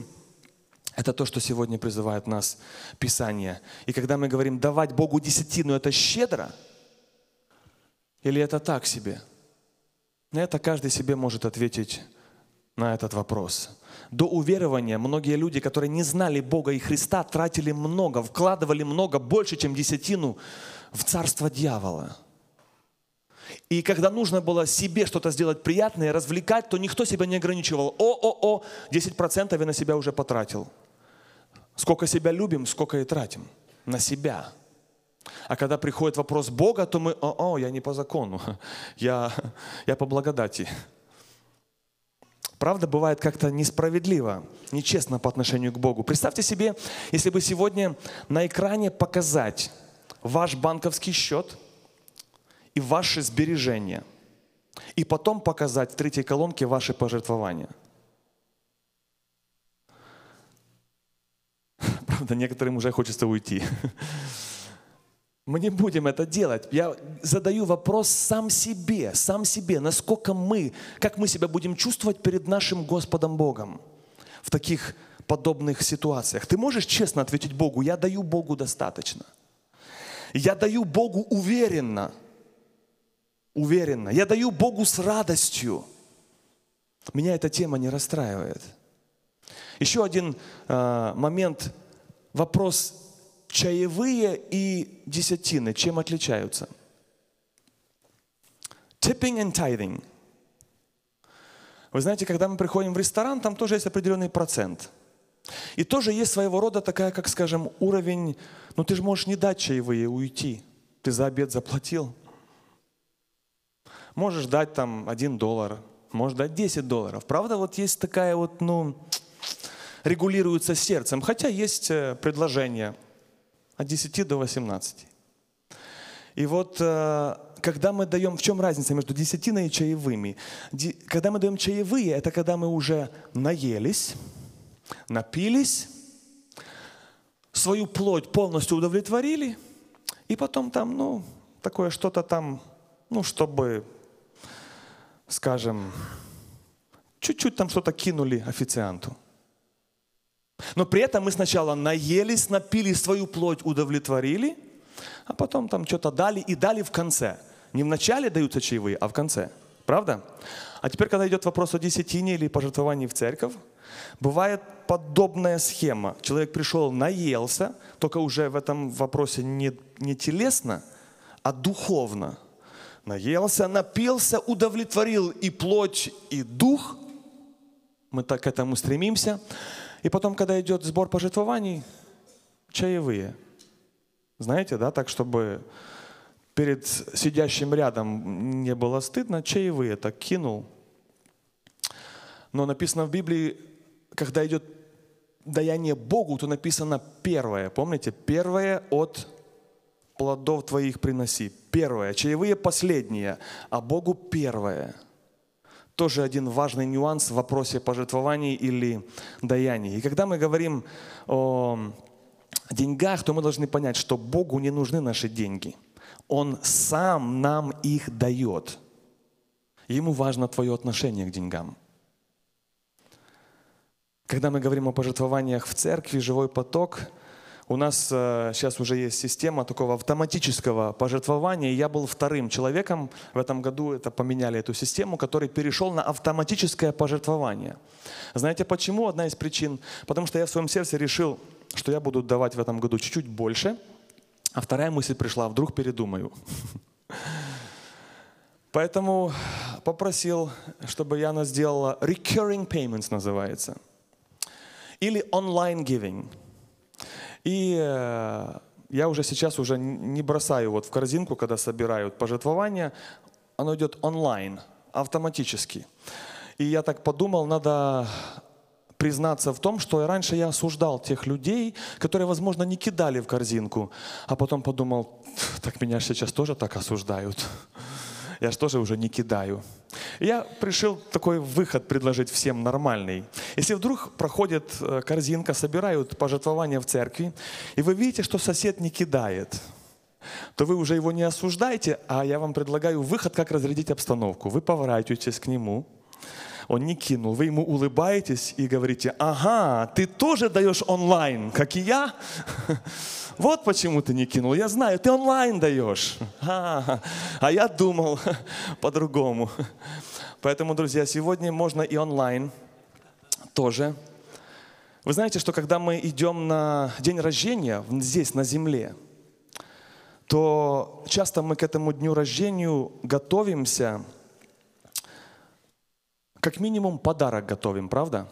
– это то, что сегодня призывает нас Писание. И когда мы говорим давать Богу десятину, это щедро? Или это так себе? Это каждый себе может ответить на этот вопрос. До уверования многие люди, которые не знали Бога и Христа, тратили много, вкладывали много, больше, чем десятину в царство дьявола. И когда нужно было себе что-то сделать приятное, развлекать, то никто себя не ограничивал. О-о-о, 10% я на себя уже потратил. Сколько себя любим, сколько и тратим. На себя. А когда приходит вопрос Бога, то мы, о, о я не по закону, я, я по благодати. Правда бывает как-то несправедливо, нечестно по отношению к Богу. Представьте себе, если бы сегодня на экране показать ваш банковский счет и ваши сбережения, и потом показать в третьей колонке ваши пожертвования. Правда, некоторым уже хочется уйти. Мы не будем это делать. Я задаю вопрос сам себе, сам себе, насколько мы, как мы себя будем чувствовать перед нашим Господом Богом в таких подобных ситуациях. Ты можешь честно ответить Богу, я даю Богу достаточно. Я даю Богу уверенно. Уверенно. Я даю Богу с радостью. Меня эта тема не расстраивает. Еще один э, момент, вопрос чаевые и десятины чем отличаются? Tipping and tithing. Вы знаете, когда мы приходим в ресторан, там тоже есть определенный процент. И тоже есть своего рода такая, как скажем, уровень, ну ты же можешь не дать чаевые уйти. Ты за обед заплатил. Можешь дать там один доллар, можешь дать 10 долларов. Правда, вот есть такая вот, ну, регулируется сердцем. Хотя есть э, предложение от 10 до 18. И вот э, когда мы даем, в чем разница между десятиной и чаевыми? Когда мы даем чаевые, это когда мы уже наелись, напились, свою плоть полностью удовлетворили, и потом там, ну, такое что-то там, ну, чтобы, скажем, чуть-чуть там что-то кинули официанту. Но при этом мы сначала наелись, напили свою плоть, удовлетворили, а потом там что-то дали и дали в конце. Не в начале даются чаевые, а в конце. Правда? А теперь, когда идет вопрос о десятине или пожертвовании в церковь, бывает подобная схема. Человек пришел, наелся, только уже в этом вопросе не, не телесно, а духовно. Наелся, напился, удовлетворил и плоть, и дух. Мы так к этому стремимся. И потом, когда идет сбор пожертвований, чаевые. Знаете, да, так, чтобы перед сидящим рядом не было стыдно, чаевые так кинул. Но написано в Библии, когда идет даяние Богу, то написано первое. Помните? Первое от плодов твоих приноси. Первое. Чаевые последние, а Богу первое. Тоже один важный нюанс в вопросе пожертвований или даяний. И когда мы говорим о деньгах, то мы должны понять, что Богу не нужны наши деньги. Он сам нам их дает. Ему важно твое отношение к деньгам. Когда мы говорим о пожертвованиях в церкви, живой поток, у нас э, сейчас уже есть система такого автоматического пожертвования. Я был вторым человеком в этом году, это поменяли эту систему, который перешел на автоматическое пожертвование. Знаете почему? Одна из причин. Потому что я в своем сердце решил, что я буду давать в этом году чуть-чуть больше. А вторая мысль пришла, вдруг передумаю. Поэтому попросил, чтобы Яна сделала recurring payments называется – или онлайн giving. И э, я уже сейчас уже не бросаю вот в корзинку, когда собирают пожертвования, оно идет онлайн, автоматически. И я так подумал, надо признаться в том, что раньше я осуждал тех людей, которые, возможно, не кидали в корзинку, а потом подумал, так меня сейчас тоже так осуждают я же тоже уже не кидаю. я решил такой выход предложить всем нормальный. Если вдруг проходит э, корзинка, собирают пожертвования в церкви, и вы видите, что сосед не кидает, то вы уже его не осуждаете, а я вам предлагаю выход, как разрядить обстановку. Вы поворачиваетесь к нему, он не кинул, вы ему улыбаетесь и говорите, ага, ты тоже даешь онлайн, как и я? Вот почему ты не кинул. Я знаю, ты онлайн даешь. А, а я думал по-другому. Поэтому, друзья, сегодня можно и онлайн тоже. Вы знаете, что когда мы идем на день рождения здесь, на земле, то часто мы к этому дню рождения готовимся, как минимум подарок готовим, правда?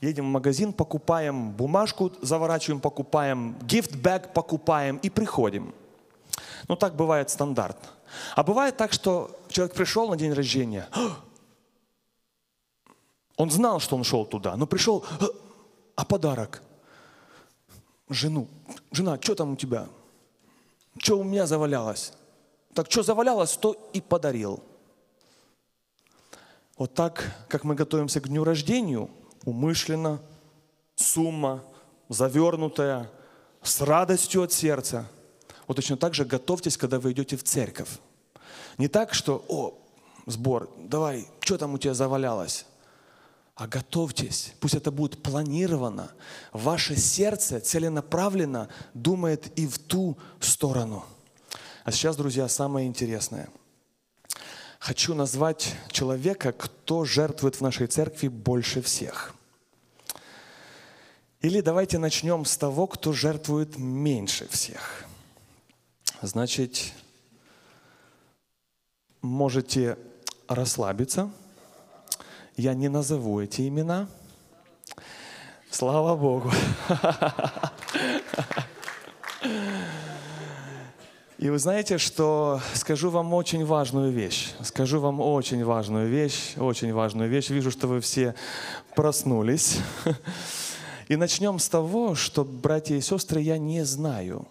Едем в магазин, покупаем бумажку, заворачиваем, покупаем, гифт-бэг покупаем и приходим. Ну, так бывает стандарт. А бывает так, что человек пришел на день рождения, он знал, что он шел туда, но пришел, а подарок? Жену. Жена, что там у тебя? Что у меня завалялось? Так что завалялось, то и подарил. Вот так, как мы готовимся к дню рождения, умышленно, сумма, завернутая, с радостью от сердца. Вот точно так же готовьтесь, когда вы идете в церковь. Не так, что, о, сбор, давай, что там у тебя завалялось? А готовьтесь, пусть это будет планировано. Ваше сердце целенаправленно думает и в ту сторону. А сейчас, друзья, самое интересное. Хочу назвать человека, кто жертвует в нашей церкви больше всех. Или давайте начнем с того, кто жертвует меньше всех. Значит, можете расслабиться. Я не назову эти имена. Слава Богу. И вы знаете, что скажу вам очень важную вещь. Скажу вам очень важную вещь, очень важную вещь. Вижу, что вы все проснулись. И начнем с того, что, братья и сестры, я не знаю,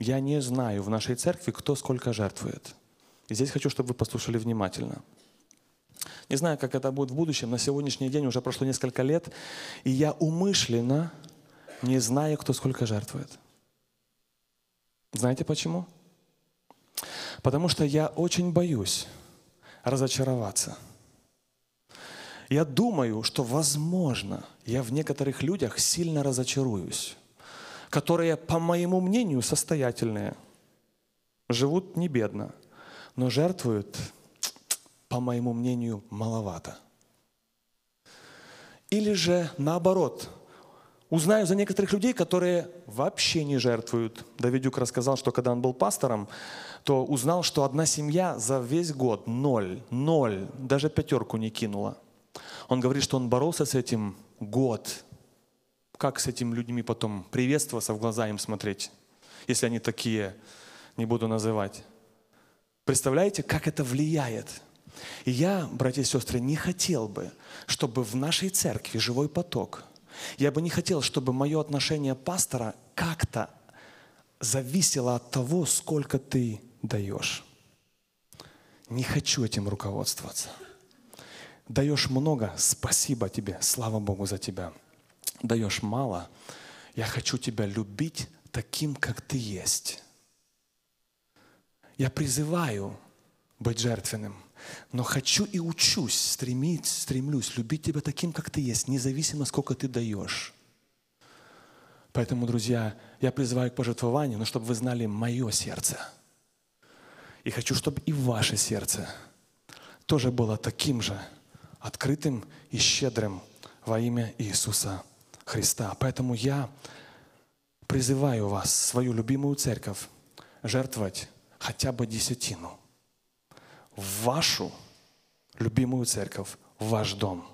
я не знаю в нашей церкви, кто сколько жертвует. И здесь хочу, чтобы вы послушали внимательно. Не знаю, как это будет в будущем. На сегодняшний день уже прошло несколько лет, и я умышленно не знаю, кто сколько жертвует. Знаете почему? Потому что я очень боюсь разочароваться – я думаю, что, возможно, я в некоторых людях сильно разочаруюсь, которые, по моему мнению, состоятельные, живут не бедно, но жертвуют, по моему мнению, маловато. Или же наоборот, узнаю за некоторых людей, которые вообще не жертвуют. Давидюк рассказал, что когда он был пастором, то узнал, что одна семья за весь год ноль, ноль, даже пятерку не кинула. Он говорит, что он боролся с этим год. Как с этими людьми потом приветствоваться, в глаза им смотреть, если они такие, не буду называть. Представляете, как это влияет? И я, братья и сестры, не хотел бы, чтобы в нашей церкви живой поток, я бы не хотел, чтобы мое отношение пастора как-то зависело от того, сколько ты даешь. Не хочу этим руководствоваться. Даешь много, спасибо тебе, слава Богу за тебя. Даешь мало, я хочу тебя любить таким, как ты есть. Я призываю быть жертвенным, но хочу и учусь, стремить, стремлюсь любить тебя таким, как ты есть, независимо, сколько ты даешь. Поэтому, друзья, я призываю к пожертвованию, но чтобы вы знали мое сердце. И хочу, чтобы и ваше сердце тоже было таким же открытым и щедрым во имя Иисуса Христа. Поэтому я призываю вас, свою любимую церковь, жертвовать хотя бы десятину в вашу любимую церковь, в ваш дом.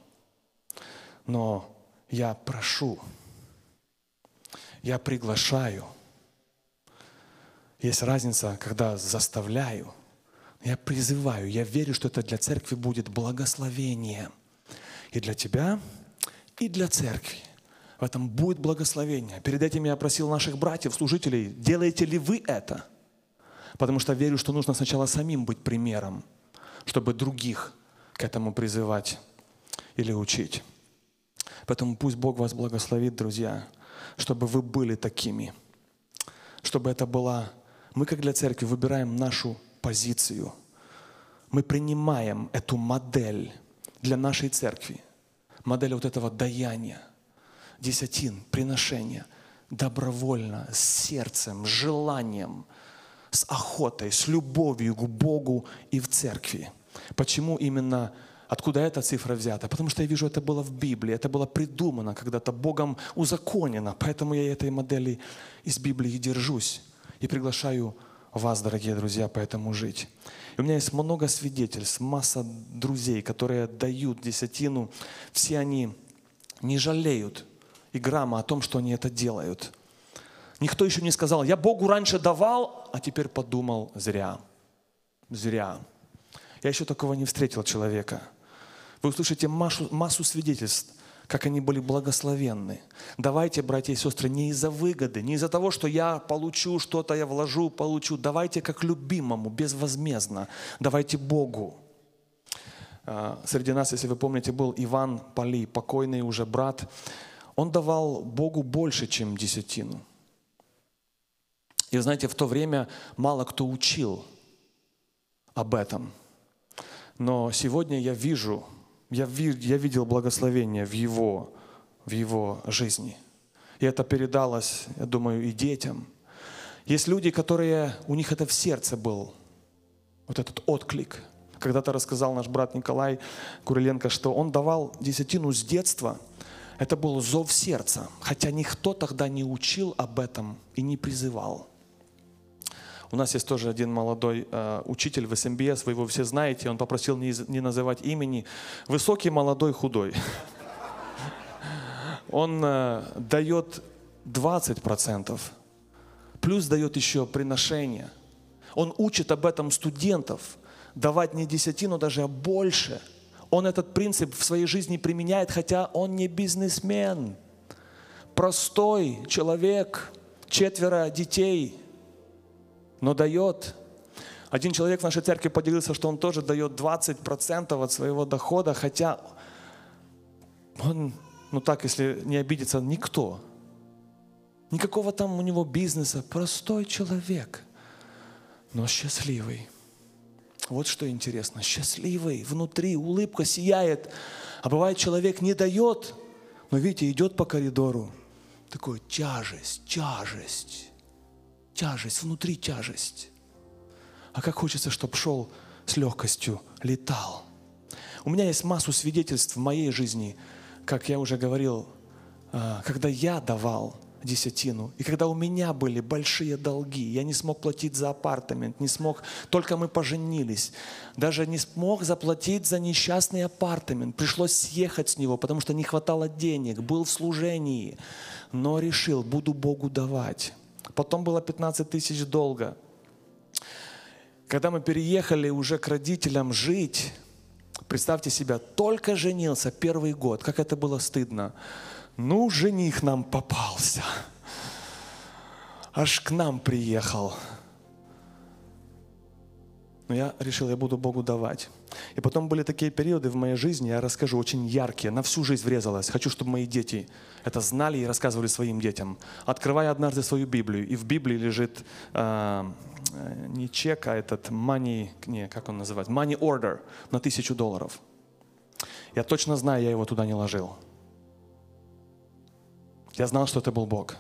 Но я прошу, я приглашаю. Есть разница, когда заставляю, я призываю, я верю, что это для церкви будет благословение. И для тебя, и для церкви. В этом будет благословение. Перед этим я просил наших братьев, служителей, делаете ли вы это? Потому что верю, что нужно сначала самим быть примером, чтобы других к этому призывать или учить. Поэтому пусть Бог вас благословит, друзья, чтобы вы были такими, чтобы это была... Мы, как для церкви, выбираем нашу позицию. Мы принимаем эту модель для нашей церкви. Модель вот этого даяния, десятин, приношения, добровольно, с сердцем, желанием, с охотой, с любовью к Богу и в церкви. Почему именно Откуда эта цифра взята? Потому что я вижу, это было в Библии, это было придумано когда-то Богом узаконено. Поэтому я этой модели из Библии держусь и приглашаю вас, дорогие друзья, по этому жить. И у меня есть много свидетельств, масса друзей, которые дают десятину. Все они не жалеют и грамма о том, что они это делают. Никто еще не сказал, я Богу раньше давал, а теперь подумал, зря. Зря. Я еще такого не встретил человека. Вы услышите массу, массу свидетельств как они были благословенны. Давайте, братья и сестры, не из-за выгоды, не из-за того, что я получу что-то, я вложу, получу. Давайте как любимому, безвозмездно. Давайте Богу. А, среди нас, если вы помните, был Иван Пали, покойный уже брат. Он давал Богу больше, чем десятину. И знаете, в то время мало кто учил об этом. Но сегодня я вижу, я, я видел благословение в его, в его жизни. И это передалось, я думаю, и детям. Есть люди, которые, у них это в сердце был, вот этот отклик. Когда-то рассказал наш брат Николай Куриленко, что он давал десятину с детства. Это был зов сердца, хотя никто тогда не учил об этом и не призывал. У нас есть тоже один молодой э, учитель в СМБС, вы его все знаете, он попросил не, не называть имени. Высокий, молодой, худой. Он э, дает 20%, плюс дает еще приношение. Он учит об этом студентов, давать не десятину даже, а больше. Он этот принцип в своей жизни применяет, хотя он не бизнесмен. Простой человек, четверо детей – но дает. Один человек в нашей церкви поделился, что он тоже дает 20% от своего дохода, хотя он, ну так, если не обидится, никто. Никакого там у него бизнеса, простой человек, но счастливый. Вот что интересно, счастливый, внутри улыбка сияет. А бывает, человек не дает, но видите, идет по коридору, такой тяжесть, тяжесть тяжесть, внутри тяжесть. а как хочется, чтобы шел с легкостью, летал. У меня есть массу свидетельств в моей жизни, как я уже говорил, а, когда я давал десятину, и когда у меня были большие долги, я не смог платить за апартамент, не смог, только мы поженились, даже не смог заплатить за несчастный апартамент, пришлось съехать с него, потому что не хватало денег, был в служении, но решил, буду Богу давать. Потом было 15 тысяч долга. Когда мы переехали уже к родителям жить, представьте себя, только женился первый год, как это было стыдно. Ну, жених нам попался. Аж к нам приехал. Но я решил, я буду Богу давать. И потом были такие периоды в моей жизни, я расскажу, очень яркие, на всю жизнь врезалось. Хочу, чтобы мои дети это знали и рассказывали своим детям. Открывая однажды свою Библию, и в Библии лежит э, не чек, а этот money, не, как он называется, money order на тысячу долларов. Я точно знаю, я его туда не ложил. Я знал, что это был Бог.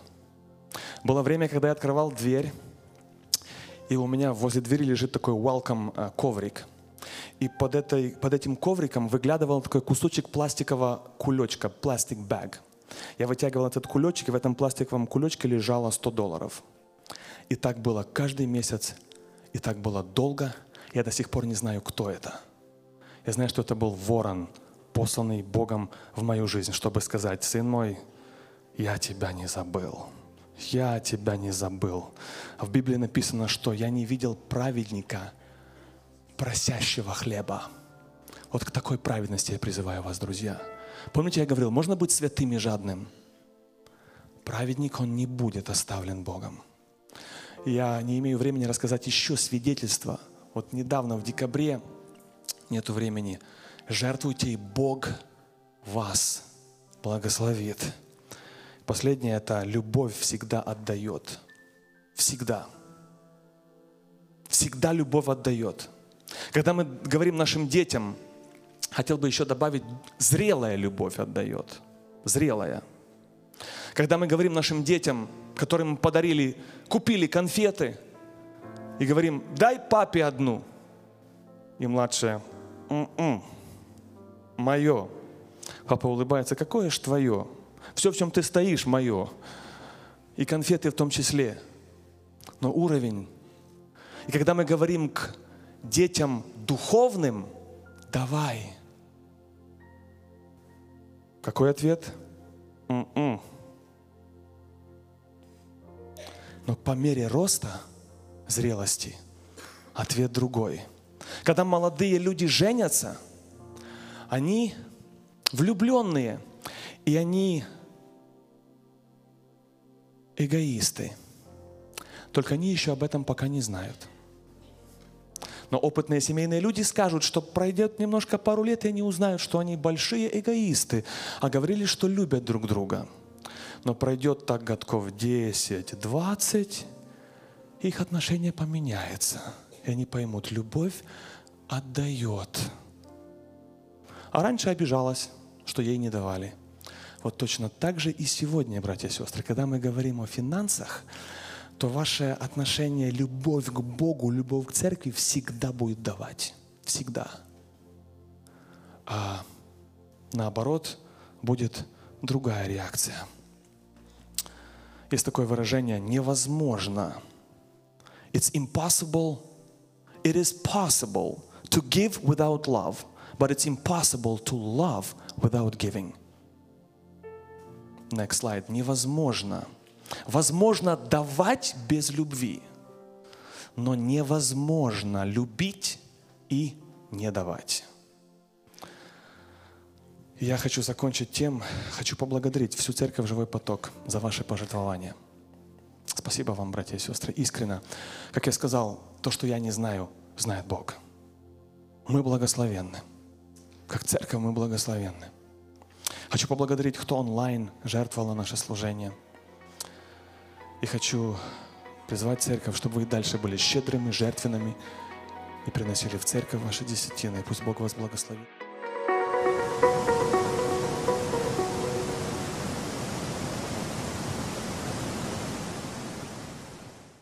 Было время, когда я открывал дверь, и у меня возле двери лежит такой welcome э, коврик. И под, этой, под этим ковриком выглядывал такой кусочек пластикового кулечка, пластик баг. Я вытягивал этот кулечек, и в этом пластиковом кулечке лежало 100 долларов. И так было каждый месяц, и так было долго. Я до сих пор не знаю, кто это. Я знаю, что это был ворон, посланный Богом в мою жизнь, чтобы сказать, сын мой, я тебя не забыл. Я тебя не забыл. В Библии написано, что я не видел праведника, просящего хлеба. Вот к такой праведности я призываю вас, друзья. Помните, я говорил, можно быть святым и жадным. Праведник, он не будет оставлен Богом. Я не имею времени рассказать еще свидетельства. Вот недавно, в декабре, нету времени, жертвуйте, и Бог вас благословит. Последнее – это любовь всегда отдает. Всегда. Всегда любовь отдает. Когда мы говорим нашим детям, хотел бы еще добавить, зрелая любовь отдает. Зрелая. Когда мы говорим нашим детям, которым подарили, купили конфеты, и говорим, дай папе одну. И младшая, м-м, мое. Папа улыбается, какое ж твое? Все, в чем ты стоишь, мое. И конфеты в том числе. Но уровень. И когда мы говорим к детям духовным, давай. Какой ответ? м Но по мере роста, зрелости, ответ другой. Когда молодые люди женятся, они влюбленные, и они эгоисты. Только они еще об этом пока не знают. Но опытные семейные люди скажут, что пройдет немножко пару лет, и они узнают, что они большие эгоисты, а говорили, что любят друг друга. Но пройдет так годков 10, 20, их отношение поменяется. И они поймут, любовь отдает. А раньше обижалась, что ей не давали. Вот точно так же и сегодня, братья и сестры, когда мы говорим о финансах, то ваше отношение, любовь к Богу, любовь к церкви всегда будет давать. Всегда. А наоборот, будет другая реакция. Есть такое выражение «невозможно». It's impossible. It is possible to give without love, but it's impossible to love without giving. Next slide. Невозможно. Возможно давать без любви, но невозможно любить и не давать. Я хочу закончить тем, хочу поблагодарить всю церковь «Живой поток» за ваше пожертвование. Спасибо вам, братья и сестры, искренне. Как я сказал, то, что я не знаю, знает Бог. Мы благословенны. Как церковь мы благословенны. Хочу поблагодарить, кто онлайн жертвовал на наше служение. И хочу призвать церковь, чтобы вы дальше были щедрыми, жертвенными и приносили в церковь ваши десятины. И пусть Бог вас благословит.